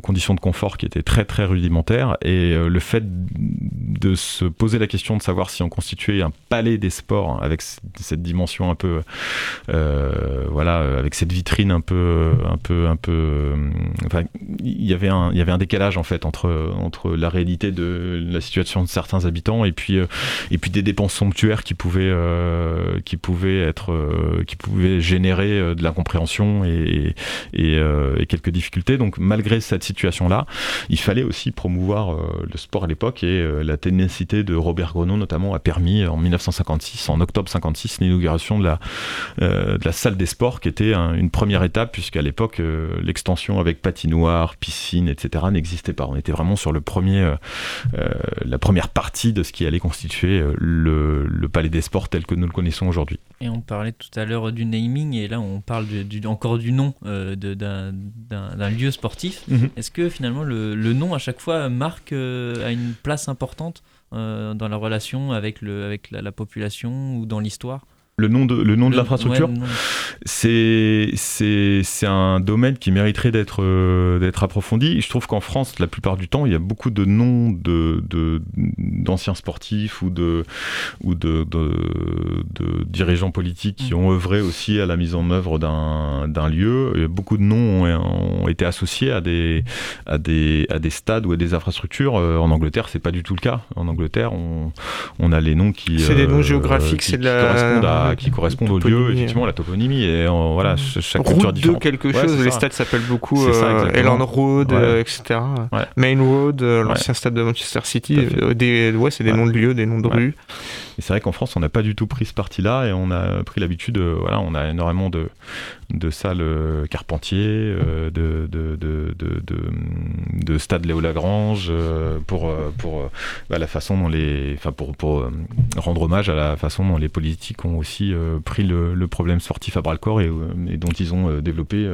conditions de confort qui étaient très très rudimentaires. Et le fait de se poser la question de savoir si on constituait un palais des sports avec cette dimension un peu, voilà, avec cette vitrine un peu, un peu, un peu. Enfin, il y avait un, il y avait un décalage en fait entre entre la réalité de la situation de certains habitants et puis et puis des dépenses somptuaires qui pouvaient euh, qui pouvaient être euh, qui pouvaient générer euh, de l'incompréhension euh, et quelques difficultés. Donc malgré cette situation là il fallait aussi promouvoir le sport à l'époque et la ténacité de Robert Grenon notamment a permis en 1956 en octobre 56 l'inauguration de la salle des sports qui était un- une première étape puisqu'à l'époque l'extension avec patinoire piscine etc n'existait pas. On était vraiment sur le premier la première partie de ce qui allait constituer euh, le, le palais des sports tel que nous le connaissons aujourd'hui. Et on parlait tout à l'heure du naming, et là on parle du- du- encore du nom euh, d'un lieu sportif. Mhm. Est-ce que finalement le, le nom à chaque fois marque euh, a une place importante euh, dans la relation avec, le, avec la, la population ou dans l'histoire? Le nom de, le nom de l'infrastructure, ouais, c'est c'est c'est un domaine qui mériterait d'être euh, d'être approfondi. Je trouve qu'en France, la plupart du temps, il y a beaucoup de noms de de- d'anciens sportifs ou de ou de, de, de dirigeants politiques qui Mhm. ont œuvré aussi à la mise en œuvre d'un d'un lieu. Et beaucoup de noms ont, ont été associés à des à des à des stades ou à des infrastructures. Euh, En Angleterre, c'est pas du tout le cas. En Angleterre, on on a les noms qui C'est des noms euh, géographiques, qui- c'est de qui la- correspondent qui correspondent au lieu, effectivement, la toponymie et euh, voilà, ch- chaque culture Route de quelque Ouais, chose, les ça. stades s'appellent beaucoup euh. Elland Road, Ouais. euh, etc. Ouais. Main Road, euh, l'ancien stade de Manchester City, des, ouais, c'est des Ouais. noms de lieux, des noms de Ouais. rues. Et c'est vrai qu'en France, on n'a pas du tout pris ce parti-là et on a pris l'habitude, euh, voilà, on a énormément de, de salles euh, Carpentier, euh, de, de, de, de, de, de stades Léo Lagrange, pour, pour bah, la façon dont les, enfin pour, pour rendre hommage à la façon dont les politiques ont aussi pris le, le problème sportif à bras le corps et, et dont ils ont développé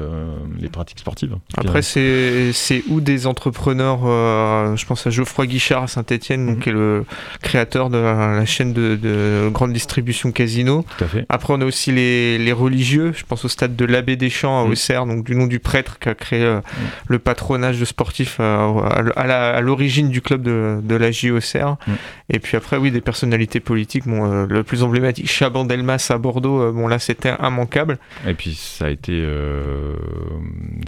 les pratiques sportives. Après, c'est où des entrepreneurs, euh, je pense à Geoffroy Guichard à Saint-Etienne, Mhm. qui est le créateur de la, la chaîne de, de grande distribution Casino. tout à fait. Après, on a aussi les, les religieux. Je pense au stade de l'abbé des Champs à Mm. Auxerre, donc du nom du prêtre qui a créé euh, le patronage de sportifs euh, à, l'origine du club de, de la J Auxerre. Mm. Et puis après, oui, des personnalités politiques. Bon, euh, le plus emblématique, Chaban Delmas à Bordeaux. euh, bon, là, c'était immanquable. Et puis ça a été,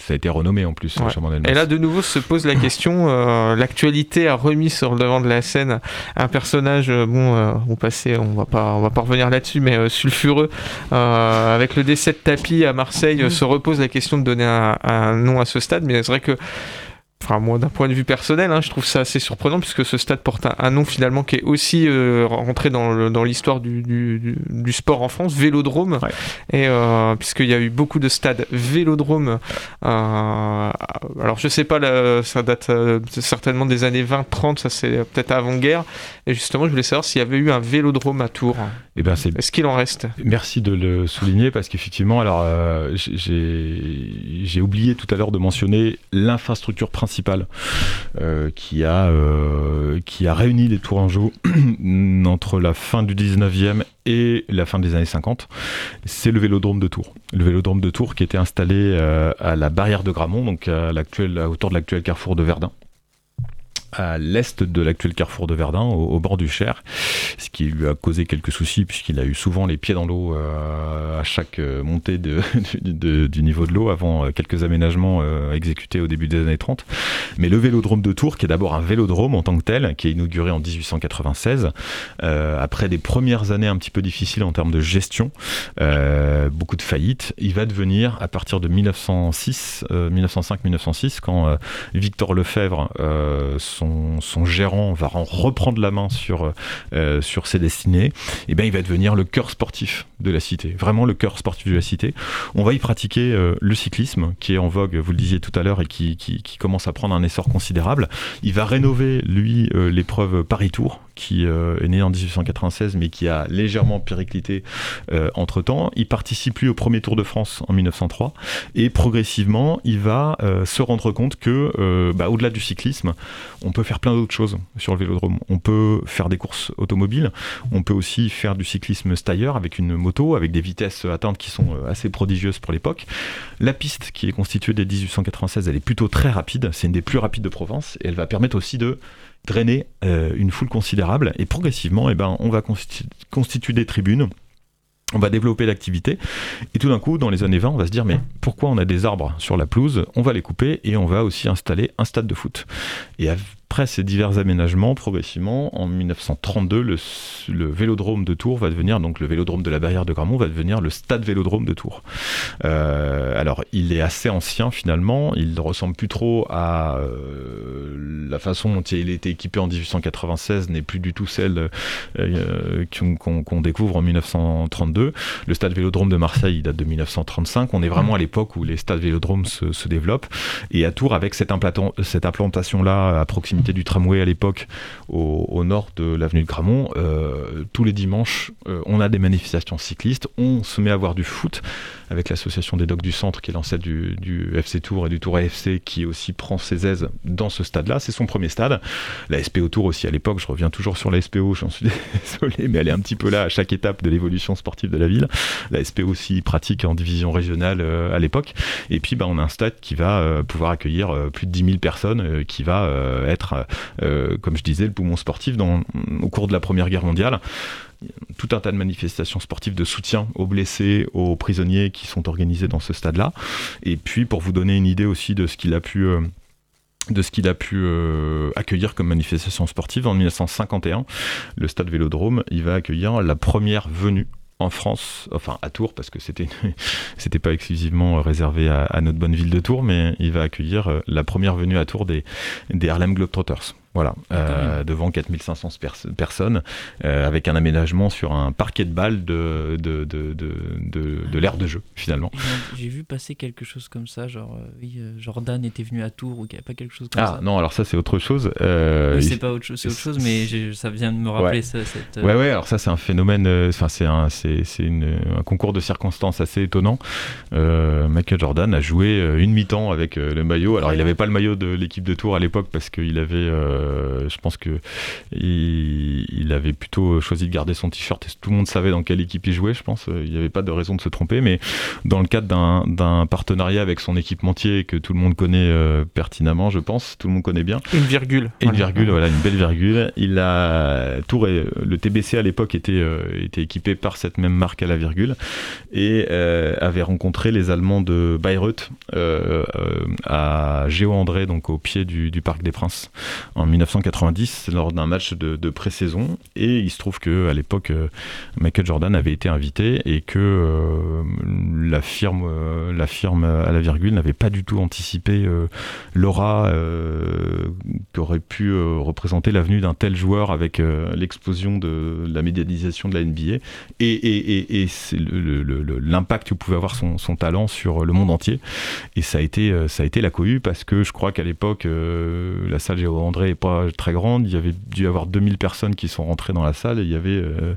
ça a été renommé en plus. Ouais. Chaman Delmas. Et là, de nouveau, se pose la question. L'actualité a remis sur le devant de la scène un personnage, bon, euh, au passé, on va pas, on va pas revenir là-dessus, mais euh, sulfureux. Euh, avec le décès de Tapi à Marseille, euh, se repose la question de donner un, un nom à ce stade. Mais c'est vrai que. Enfin, moi, d'un point de vue personnel, hein, je trouve ça assez surprenant puisque ce stade porte un, un nom finalement qui est aussi euh, rentré dans l'histoire du, du, du- du sport en France, Vélodrome. Ouais. Et euh, puisqu'il y a eu beaucoup de stades Vélodrome euh, alors je sais pas, là, ça date euh, certainement des années 20-30, ça c'est peut-être avant-guerre. Et justement, je voulais savoir s'il y avait eu un vélodrome à Tours. Eh ben, c'est Est-ce qu'il en reste? Merci de le souligner parce qu'effectivement, alors j'ai j'ai oublié tout à l'heure de mentionner l'infrastructure principale euh, qui, a, euh, qui a réuni les Tourangeaux entre la fin du 19e et la fin des années 50. C'est le vélodrome de Tours. Le vélodrome de Tours qui était installé euh, à la barrière de Gramont, donc autour de l'actuel carrefour de Verdun à l'est de l'actuel carrefour de Verdun, au, bord du Cher, ce qui lui a causé quelques soucis puisqu'il a eu souvent les pieds dans l'eau euh, à chaque euh, montée du niveau de l'eau avant euh, quelques aménagements exécutés au début des années 30. Mais le vélodrome de Tours, qui est d'abord un vélodrome en tant que tel, qui est inauguré en 1896, après des premières années un petit peu difficiles en termes de gestion, beaucoup de faillites, il va devenir à partir de 1906, 1905-1906, quand Victor Lefebvre son, gérant va reprendre la main sur, euh, sur ses destinées, et eh bien il va devenir le cœur sportif de la cité, vraiment le cœur sportif de la cité. On va y pratiquer euh, le cyclisme, qui est en vogue, vous le disiez tout à l'heure, et qui, qui, commence à prendre un essor considérable. Il va rénover, lui, euh, l'épreuve Paris-Tour, qui est née en 1896, mais qui a légèrement périclité entre-temps. Il participe, lui, au premier Tour de France en 1903, et progressivement, il va se rendre compte que, bah, au-delà du cyclisme, on peut faire plein d'autres choses sur le vélodrome. On peut faire des courses automobiles, on peut aussi faire du cyclisme stayer avec une moto, avec des vitesses atteintes qui sont euh, assez prodigieuses pour l'époque. La piste qui est constituée dès 1896, elle est plutôt très rapide, c'est une des plus rapides de Provence, et elle va permettre aussi de drainer euh, une foule considérable, et progressivement, eh ben, on va constituer des tribunes. On va développer l'activité. Et tout d'un coup dans les années 20 on va se dire mais pourquoi on a des arbres sur la pelouse? On va les couper et on va aussi installer un stade de foot. Et après ces divers aménagements, progressivement, en 1932, le, vélodrome de Tours va devenir, donc le vélodrome de la barrière de Gramont va devenir le stade vélodrome de Tours. Euh, alors, il est assez ancien finalement, il ne ressemble plus trop à euh, la façon dont il était équipé en 1896, n'est plus du tout celle euh, qu'on découvre en 1932. Le stade vélodrome de Marseille, il date de 1935. On est vraiment à l'époque où les stades vélodromes se, se développent. Et à Tours, avec cette implantation-là à proximité du tramway à l'époque, au, nord de l'avenue de Gramont, euh, tous les dimanches, euh, on a des manifestations cyclistes, on se met à voir du foot avec l'association des Docs du Centre, qui est l'ancêtre du, FC Tour et du Tour AFC, qui aussi prend ses aises dans ce stade-là. C'est son premier stade. La SPO Tour aussi à l'époque, je reviens toujours sur la SPO, j'en suis désolé, mais elle est un petit peu là à chaque étape de l'évolution sportive de la ville. La SPO aussi pratique en division régionale euh, à l'époque. Et puis, bah, on a un stade qui va euh, pouvoir accueillir euh, plus de 10 000 personnes, qui va être, comme je disais, le poumon sportif dans, au cours de la Première Guerre mondiale tout un tas de manifestations sportives de soutien aux blessés, aux prisonniers qui sont organisées dans ce stade-là. Et puis, pour vous donner une idée aussi de ce qu'il a pu euh, de ce qu'il a pu euh, accueillir comme manifestation sportive. En 1951, le stade Vélodrome, il va accueillir la première venue en France, enfin à Tours, parce que c'était c'était pas exclusivement réservé à, notre bonne ville de Tours, mais il va accueillir euh, la première venue à Tours des, des Harlem Globetrotters. Voilà, euh, devant 4500 personnes, euh, avec un aménagement sur un parquet de balles de, de, de, de, de l'aire de jeu, finalement. J'ai vu passer quelque chose comme ça, genre, euh, oui, Jordan était venu à Tours, ou qu'il n'y a pas quelque chose comme ah, ça. Ah non, alors ça c'est autre chose. c'est pas autre chose, c'est autre chose, mais ça vient de me rappeler ça. Cette, Ouais, ouais, alors ça c'est un phénomène, enfin c'est un, un concours de circonstances assez étonnant. Michael Jordan a joué une mi-temps avec le maillot, alors il n'avait pas le maillot de l'équipe de Tours à l'époque parce qu'il avait euh, je pense que il, avait plutôt choisi de garder son t-shirt et tout le monde savait dans quelle équipe il jouait. Je pense il n'y avait pas de raison de se tromper. Mais dans le cadre d'un partenariat avec son équipementier que tout le monde connaît euh, pertinemment, je pense, tout le monde connaît bien. Une virgule. Une virgule, voilà, une belle virgule. Il a Tour le TBC à l'époque était euh, était équipé par cette même marque à la virgule et avait rencontré les Allemands de Bayreuth à Géo André, donc au pied du, du Parc des Princes en 1990 lors d'un match de, pré-saison. Et il se trouve que à l'époque euh, Michael Jordan avait été invité et que euh, la firme euh, la firme à la virgule n'avait pas du tout anticipé l'aura qu'aurait pu représenter l'avenue d'un tel joueur avec l'explosion de la médiatisation de la NBA et, l'impact que pouvait avoir son, son, talent sur le monde entier. Et ça a été ça a été la cohue parce que je crois qu'à l'époque la salle Géo André pas très grande. Il y avait dû y avoir 2000 personnes qui sont rentrées dans la salle et il y avait euh,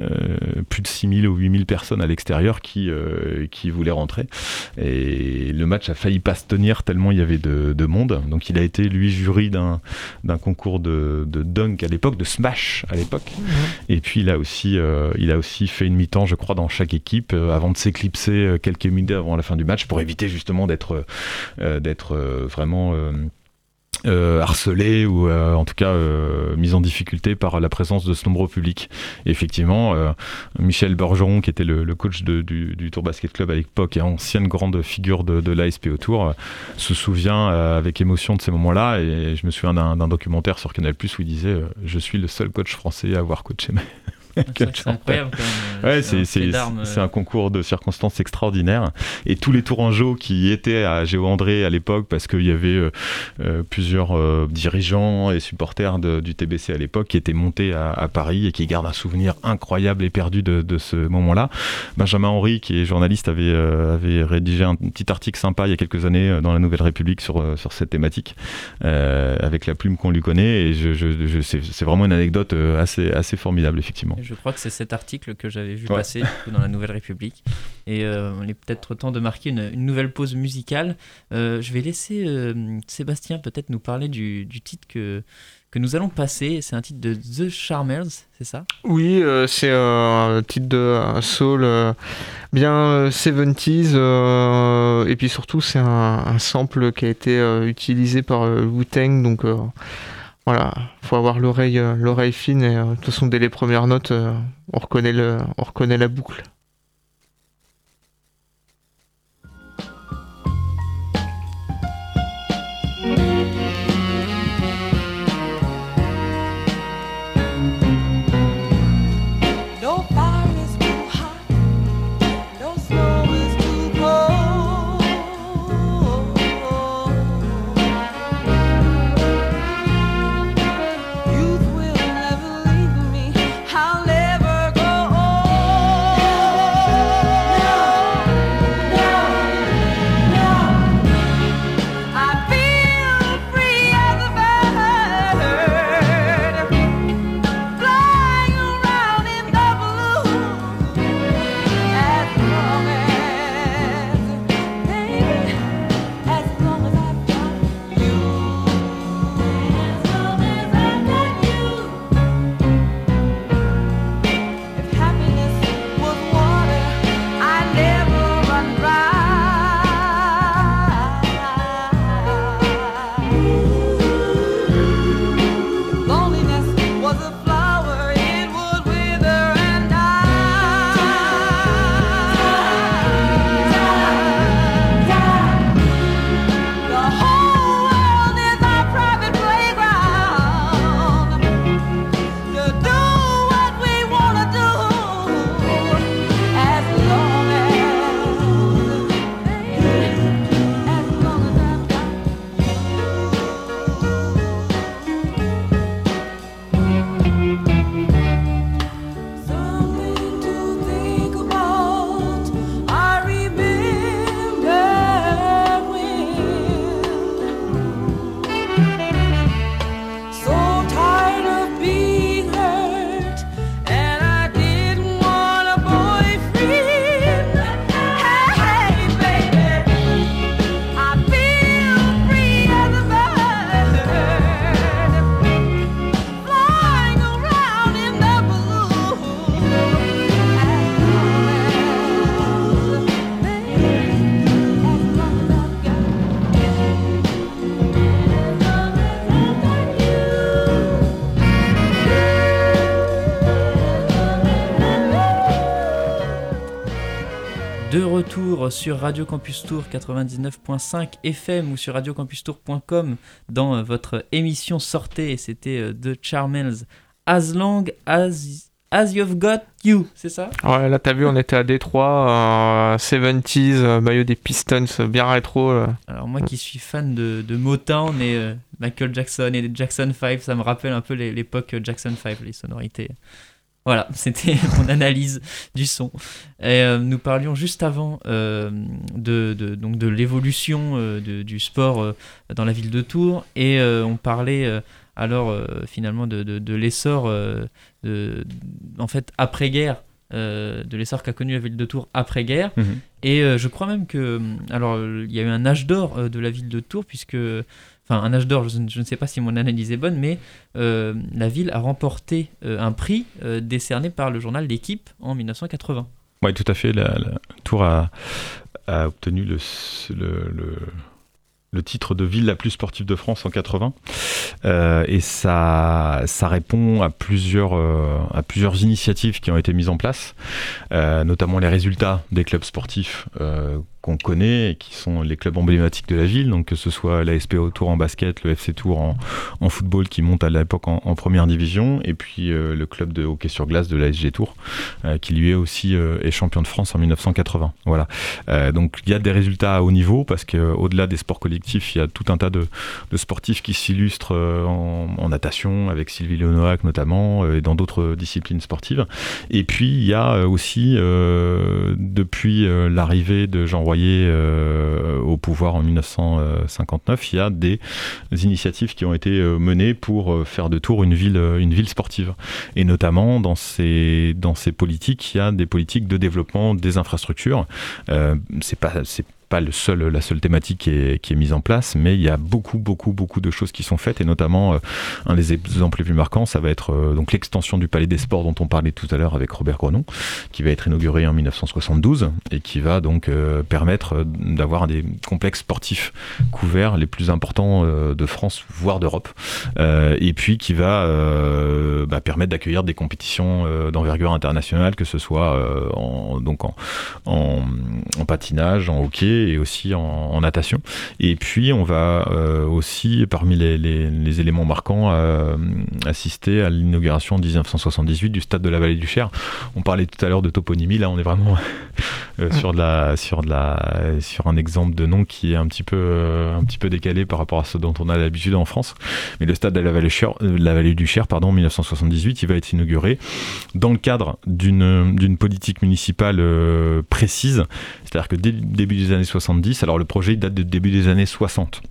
euh, plus de 6000 ou 8000 personnes à l'extérieur qui, euh, qui voulaient rentrer. Et le match a failli pas se tenir tellement il y avait de, de monde. Donc il a été, lui, jury d'un concours de, de dunk à l'époque, de smash à l'époque. Et puis il a aussi, il a aussi fait une mi-temps, je crois, dans chaque équipe avant de s'éclipser quelques minutes avant la fin du match pour éviter justement d'être d'être vraiment euh, ou euh, en tout cas euh, mis en difficulté par la présence de ce nombreux public. Et effectivement, euh, Michel Bergeron, qui était le, le coach de- du, du Tour Basket Club à l'époque et ancienne grande figure de, de l'ASP au Tour, euh, se souvient euh, avec émotion de ces moments-là. Et je me souviens d'un documentaire sur Canal Plus où il disait Je suis le seul coach français à avoir coaché C'est que c'est incroyable quand même. Ouais, un c'est euh, un concours de circonstances extraordinaires. Et tous les Tourangeaux qui étaient à Géo André à l'époque, parce qu'il y avait euh, euh, plusieurs euh, dirigeants et supporters de- du TBC à l'époque qui étaient montés à, à Paris et qui gardent un souvenir incroyable et perdu de, de ce moment-là. Benjamin Henry, qui est journaliste, avait, euh, avait rédigé un petit article sympa il y a quelques années euh, dans la Nouvelle République sur, euh, sur cette thématique, euh, avec la plume qu'on lui connaît. Et je, je- je- c'est c'est vraiment une anecdote euh, assez, assez formidable, effectivement. Je crois que c'est cet article que j'avais vu Ouais. passer du coup, dans la Nouvelle République. Et euh, il est peut-être temps de marquer une, une nouvelle pause musicale. Euh, je vais laisser euh, Sébastien peut-être nous parler du, du titre que, que nous allons passer. C'est un titre de The Charmers, c'est ça? Oui, euh, c'est euh, un titre de soul euh, bien euh, 70s euh, et puis surtout c'est un, un sample qui a été utilisé par euh, Wu-Tang donc voilà, faut avoir l'oreille euh, l'oreille fine et euh, de toute façon dès les premières notes euh, on reconnaît le on reconnaît la boucle. Retour sur Radio Campus Tour 99.5 FM ou sur radiocampustour.com dans euh, votre émission Sortez. C'était euh, The Charmels As Long As, as You've Got You, c'est ça? Ouais, là t'as vu on était à Détroit, euh, 70s, euh, maillot des Pistons, euh, bien rétro. euh. Alors moi qui suis fan de, de Motown et euh, Michael Jackson et des Jackson 5, ça me rappelle un peu l'époque Jackson 5, les sonorités. Voilà, c'était mon analyse du son. Et euh, nous parlions juste avant euh, de, de- donc de l'évolution euh, du sport dans la ville de Tours et on parlait alors finalement de, de- de l'essor en fait après-guerre de l'essor qu'a connu la ville de Tours après-guerre Mhm. et je crois même que alors il y a eu un âge d'or de la ville de Tours puisque enfin un âge d'or je, ne- sais pas si mon analyse est bonne mais euh, la ville a remporté euh, un prix euh, décerné par le journal L'équipe en 1980 Oui, tout à fait. La, Tours a, a obtenu le, le- le titre de ville la plus sportive de France en 80. Euh, et ça, ça répond à plusieurs, euh, à plusieurs initiatives qui ont été mises en place, euh, notamment les résultats des clubs sportifs euh, qu'on connaît et qui sont les clubs emblématiques de la ville, donc que ce soit la SPO Tour en basket, le FC Tour en, en football qui monte à l'époque en, en première division, et puis euh, le club de hockey sur glace de la SG Tour, euh, qui lui est aussi euh, est champion de France en 1980. Voilà. Euh, donc il y a des résultats à haut niveau parce que au-delà des sports il y a tout un tas de, sportifs qui s'illustrent euh, en, en natation avec Sylvie Léonoac notamment euh, et dans d'autres disciplines sportives. Et puis il y a euh, aussi depuis l'arrivée de Jean Royer au pouvoir en 1959, il y a des initiatives qui ont été menées pour faire de Tours une ville, sportive. Et notamment dans ces, politiques, il y a des politiques de développement des infrastructures. C'est pas, pas le seul, la seule thématique qui est, qui est mise en place, mais il y a beaucoup, beaucoup, beaucoup de choses qui sont faites, et notamment euh, un des exemples les plus marquants, ça va être euh, donc l'extension du Palais des Sports dont on parlait tout à l'heure avec Robert Grenon, qui va être inauguré en 1972 et qui va donc euh, permettre euh, d'avoir des complexes sportifs couverts les plus importants de France, voire d'Europe, et puis qui va bah, permettre d'accueillir des compétitions d'envergure internationale, que ce soit en, donc en, en patinage, en hockey et aussi en, en natation. Et puis on va euh, aussi, parmi les, les- les éléments marquants, euh, assister à l'inauguration en 1978 du stade de la Vallée du Cher. On parlait tout à l'heure de toponymie, là on est vraiment euh, sur de la, sur de la, sur un exemple de nom qui est un petit peu, un petit peu décalé par rapport à ce dont on a l'habitude en France. Mais le stade de la Vallée, Cher- la Vallée du Cher, pardon, en 1978, il va être inauguré dans le cadre d'une d'une politique municipale précise. C'est-à-dire que dès le début des années 70, alors le projet date du début des années 60.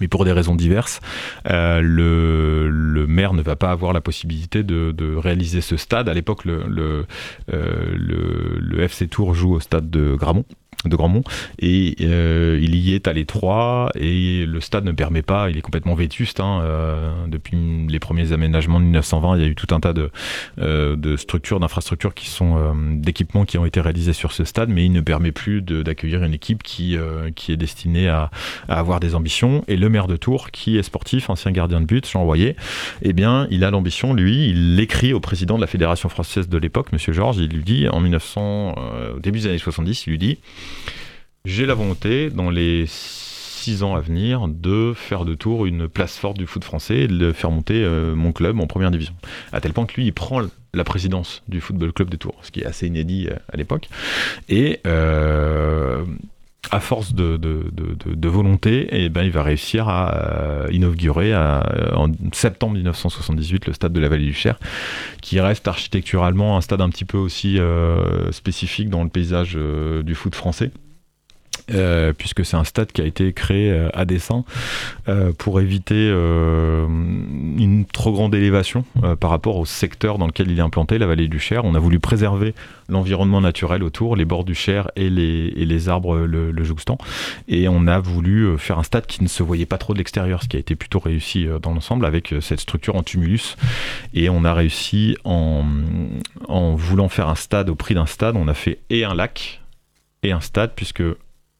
Mais pour des raisons diverses, euh, le, maire ne va pas avoir la possibilité de, réaliser ce stade. À l'époque, le, euh, FC Tours joue au stade de Gramont de Grandmont et euh, il y est à l'étroit et le stade ne permet pas, il est complètement vétuste hein, euh, depuis les premiers aménagements de 1920 il y a eu tout un tas de, euh, structures, d'infrastructures qui sont d'équipements qui ont été réalisés sur ce stade mais il ne permet plus d'accueillir une équipe qui, est destinée à, avoir des ambitions. Et le maire de Tours qui est sportif, ancien gardien de but, Jean Royer eh bien il a l'ambition lui, il l'écrit au président de la Fédération française de l'époque, Monsieur Georges, il lui dit en 1900, euh, au début des années 70, il lui dit j'ai la volonté, dans les six ans à venir, de faire de Tours une place forte du foot français et de faire monter euh, mon club en première division. À tel point que lui, il prend la présidence du Football Club de Tours, ce qui est assez inédit euh, à l'époque. Et euh, à force de, volonté, eh ben, il va réussir à euh, inaugurer à- en septembre 1978 le stade de la Vallée du Cher, qui reste architecturalement un stade un petit peu aussi euh, spécifique dans le paysage euh, du foot français. Euh, puisque c'est un stade qui a été créé euh, à dessein euh, pour éviter une trop grande élévation par rapport au secteur dans lequel il est implanté, la vallée du Cher. On a voulu préserver l'environnement naturel autour, les bords du Cher et les, arbres le, le jouxtant. Et on a voulu faire un stade qui ne se voyait pas trop de l'extérieur, ce qui a été plutôt réussi dans l'ensemble avec cette structure en tumulus. Et on a réussi en voulant faire un stade au prix d'un stade, on a fait et un lac et un stade, puisque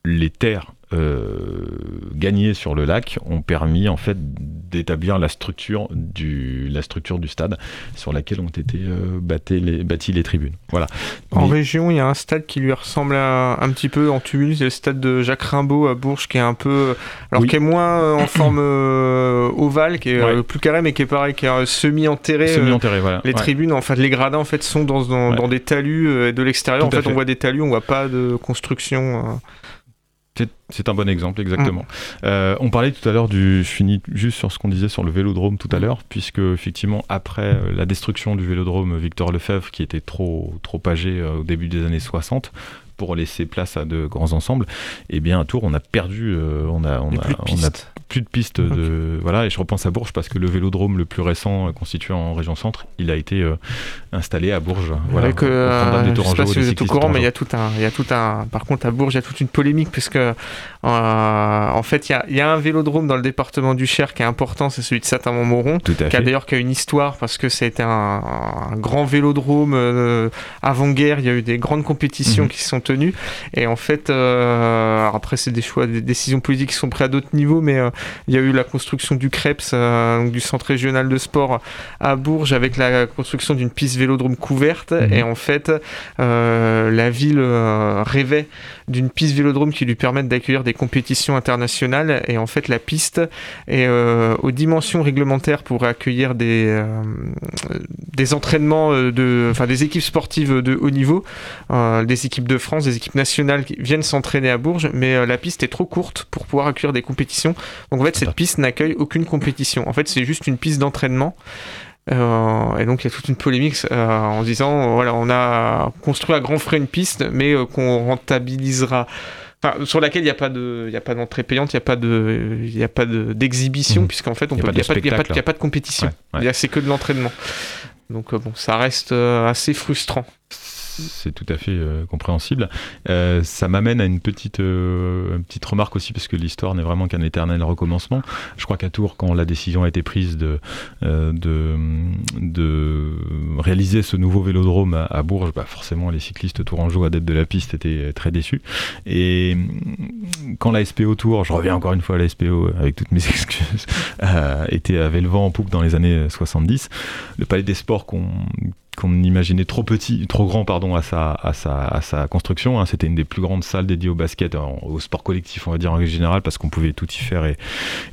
les terres euh, gagnées sur le lac ont permis en fait d'établir la structure du la structure du stade sur laquelle ont été euh, bâties les, bâties les tribunes. Voilà. En Mais- région, il y a un stade qui lui ressemble à- un petit peu en tumulus, c'est le stade de Jacques Rimbaud à Bourges, qui est un peu, alors Oui. qui est moins euh, en forme euh, ovale, qui est Ouais. plus carré, mais qui est pareil, qui est euh, semi-enterré. euh, Semi-enterré, voilà. les Ouais. tribunes, en fait, les gradins, en fait, sont dans, dans, Ouais. dans des talus euh, de l'extérieur. En fait, on voit des talus, on voit pas de construction. C'est- un bon exemple, exactement. Euh, on parlait tout à l'heure du. Je finis juste sur ce qu'on disait sur le vélodrome tout à l'heure, puisque effectivement, après euh, la destruction du vélodrome Victor Lefebvre, qui était trop, trop âgé euh, au début des années 60, pour laisser place à de grands ensembles, eh bien à Tours, on a perdu, euh, on a, on a on a. plus de pistes de voilà et je repense à Bourges parce que le vélodrome le plus récent euh, constitué en région centre il a été euh, installé à Bourges voilà au euh, je sais Tourangeaux pas si vous êtes au courant, mais il y a tout un, il y a tout un. Par contre, à Bourges, il y a toute une polémique parce que, euh, en fait, il y a, il y a un vélodrome dans le département du Cher qui est important, c'est celui de à qui a d'ailleurs qui a une histoire parce que c'était un, un grand vélodrome avant-guerre. Il y a eu des grandes compétitions Mhm. qui se sont tenues et en fait, après c'est des choix, des décisions politiques qui sont prises à d'autres niveaux, mais il y a eu la construction du CREPS, euh, donc du centre régional de sport à Bourges avec la construction d'une piste vélodrome couverte. Mhm. et en fait euh, la ville euh, rêvait d'une piste vélodrome qui lui permette d'accueillir des compétitions internationales. Et en fait la piste est aux dimensions réglementaires pour accueillir des, des entraînements de enfin des équipes sportives de haut niveau. Euh, des équipes de France des équipes nationales qui viennent s'entraîner à Bourges. Mais euh, la piste est trop courte pour pouvoir accueillir des compétitions donc en fait cette piste n'accueille aucune compétition en fait c'est juste une piste d'entraînement euh, et donc il y a toute une polémique euh, en disant euh, voilà on a construit à grands frais une piste mais euh, qu'on rentabilisera Enfin, sur laquelle il n'y a pas de, il a pas d'entrée payante, il n'y a pas de, il a pas de d'exhibition Mhm. puisqu'en fait on Il y a peut, pas il y a de pas, a de compétition. Ouais, ouais. C'est que de l'entraînement. Donc bon, ça reste assez frustrant. C'est tout à fait euh, compréhensible. Euh, ça m'amène à une petite, euh, petite remarque aussi, parce que l'histoire n'est vraiment qu'un éternel recommencement. Je crois qu'à Tours, quand la décision a été prise de, de, de réaliser ce nouveau vélodrome à, Bourges, bah forcément les cyclistes tourangeaux adeptes de la piste étaient très déçus. Et quand la SPO Tour, je reviens encore une fois à la SPO avec toutes mes excuses, était, avait le vent en poupe dans les années 70, le palais des sports qu'on qu'on imaginait trop petit, trop grand pardon à sa à sa à sa construction. hein. C'était une des plus grandes salles dédiées au basket, au sport collectif on va dire en règle générale, parce qu'on pouvait tout y faire et,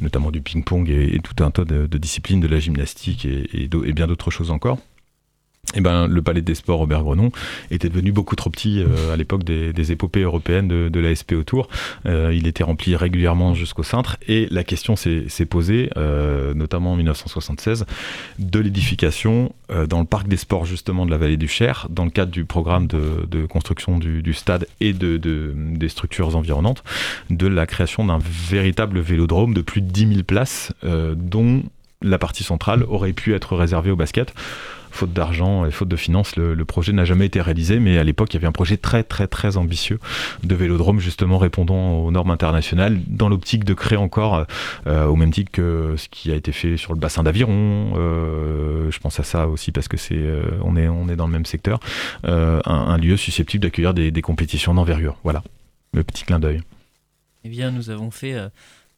notamment du ping-pong et, tout un tas de, disciplines, de la gymnastique et bien d'autres choses encore. Et ben, le palais des sports Robert Grenon était devenu beaucoup trop petit euh, à l'époque des, épopées européennes de, de la SP autour. Euh, il était rempli régulièrement jusqu'au cintre et la question s'est posée, euh, notamment en 1976, de l'édification dans le parc des sports justement de la vallée du Cher, dans le cadre du programme de, construction du, stade et de, de- des structures environnantes, de la création d'un véritable vélodrome de plus de 10 000 places, dont la partie centrale aurait pu être réservée au basket. Faute d'argent et faute de finances, le, projet n'a jamais été réalisé, mais à l'époque, il y avait un projet très très très ambitieux de vélodrome, justement répondant aux normes internationales, dans l'optique de créer encore, euh, au même titre que ce qui a été fait sur le bassin d'Aviron, euh, je pense à ça aussi parce que c'est, euh, on, est, on est dans le même secteur, un, lieu susceptible d'accueillir des, compétitions d'envergure. Voilà, le petit clin d'œil. Eh bien, nous avons fait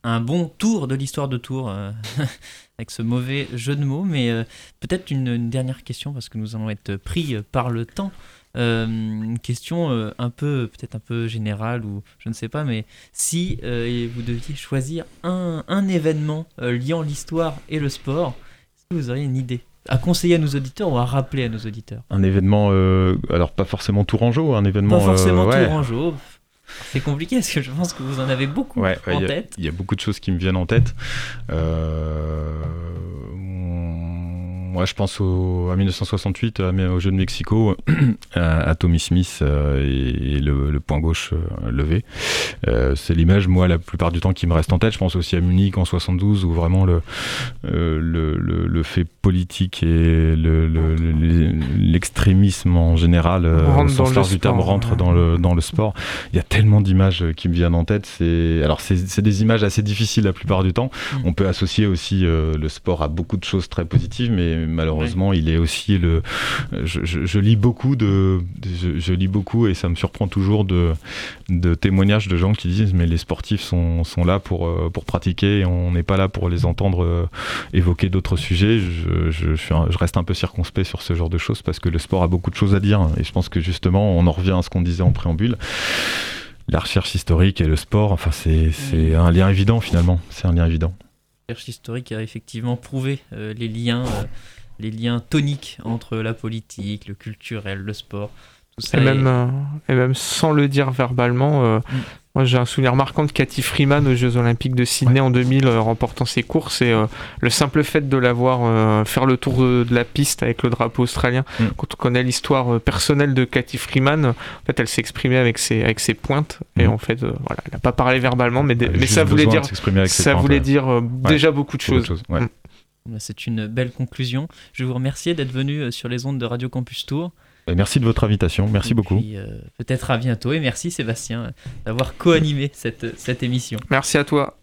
un bon tour de l'histoire de Tours euh, avec ce mauvais jeu de mots, mais euh, peut-être une, une dernière question parce que nous allons être pris euh, par le temps. Euh, une question un peu, peut-être un peu générale ou je ne sais pas, mais si vous deviez choisir un, un événement liant l'histoire et le sport, est-ce que vous auriez une idée à conseiller à nos auditeurs ou à rappeler à nos auditeurs? Un événement, alors pas forcément tourangeau, un événement. Pas forcément ouais. Tourangeau. C'est compliqué parce que je pense que vous en avez beaucoup Ouais, en tête. Il y a beaucoup de choses qui me viennent en tête. Euh, Moi, je pense au, à 1968, à- au jeu de Mexico, à, à Tommy Smith euh, et, et le, le point gauche euh, levé. Euh, c'est l'image, moi, la plupart du temps qui me reste en tête. Je pense aussi à Munich en 72, où vraiment le, le, fait politique et le- le- le- l'extrémisme en général, au sens large du terme, sport, rentre ouais. dans le, dans le sport. Il y a tellement d'images qui me viennent en tête. C'est alors c'est c'est des images assez difficiles la plupart du temps. Mm. On peut associer aussi le sport à beaucoup de choses très positives, mais malheureusement, il est aussi le. Je, je- je lis beaucoup de, je, je lis beaucoup et ça me surprend toujours de de témoignages de gens qui disent mais les sportifs sont, sont là pour euh, pour pratiquer et on n'est pas là pour les entendre euh, évoquer d'autres sujets. Je, je, je suis un- je reste un peu circonspect sur ce genre de choses parce que le sport a beaucoup de choses à dire et je pense que justement on en revient à ce qu'on disait en préambule. La recherche historique et le sport, enfin c'est c'est un lien évident finalement. C'est un lien évident. Recherche historique a effectivement prouvé euh, les liens, euh, les liens toniques entre la politique, le culturel, le sport. Tout ça Et est- même, euh, et même sans le dire verbalement, Mm. Moi, j'ai un souvenir marquant de Cathy Freeman aux Jeux Olympiques de Sydney en 2000, euh, remportant ses courses. Et euh, le simple fait de la voir euh, faire le tour de, de la piste avec le drapeau australien, Mm. quand on connaît l'histoire euh, personnelle de Cathy Freeman, en fait, elle s'est exprimée avec ses, avec ses pointes. Et Mm. en fait, euh, voilà, elle n'a pas parlé verbalement, mais, mais ça voulait dire, ça pointes, voulait ouais. dire euh, déjà beaucoup de Beaucoup de choses. Mm. Bah, C'est une belle conclusion. Je vous remercie d'être venu sur les ondes de Radio Campus Tour. Et merci de votre invitation, merci Et beaucoup. euh, Peut-être à bientôt. Et merci Sébastien euh, d'avoir co-animé cette, cette émission. Merci à toi.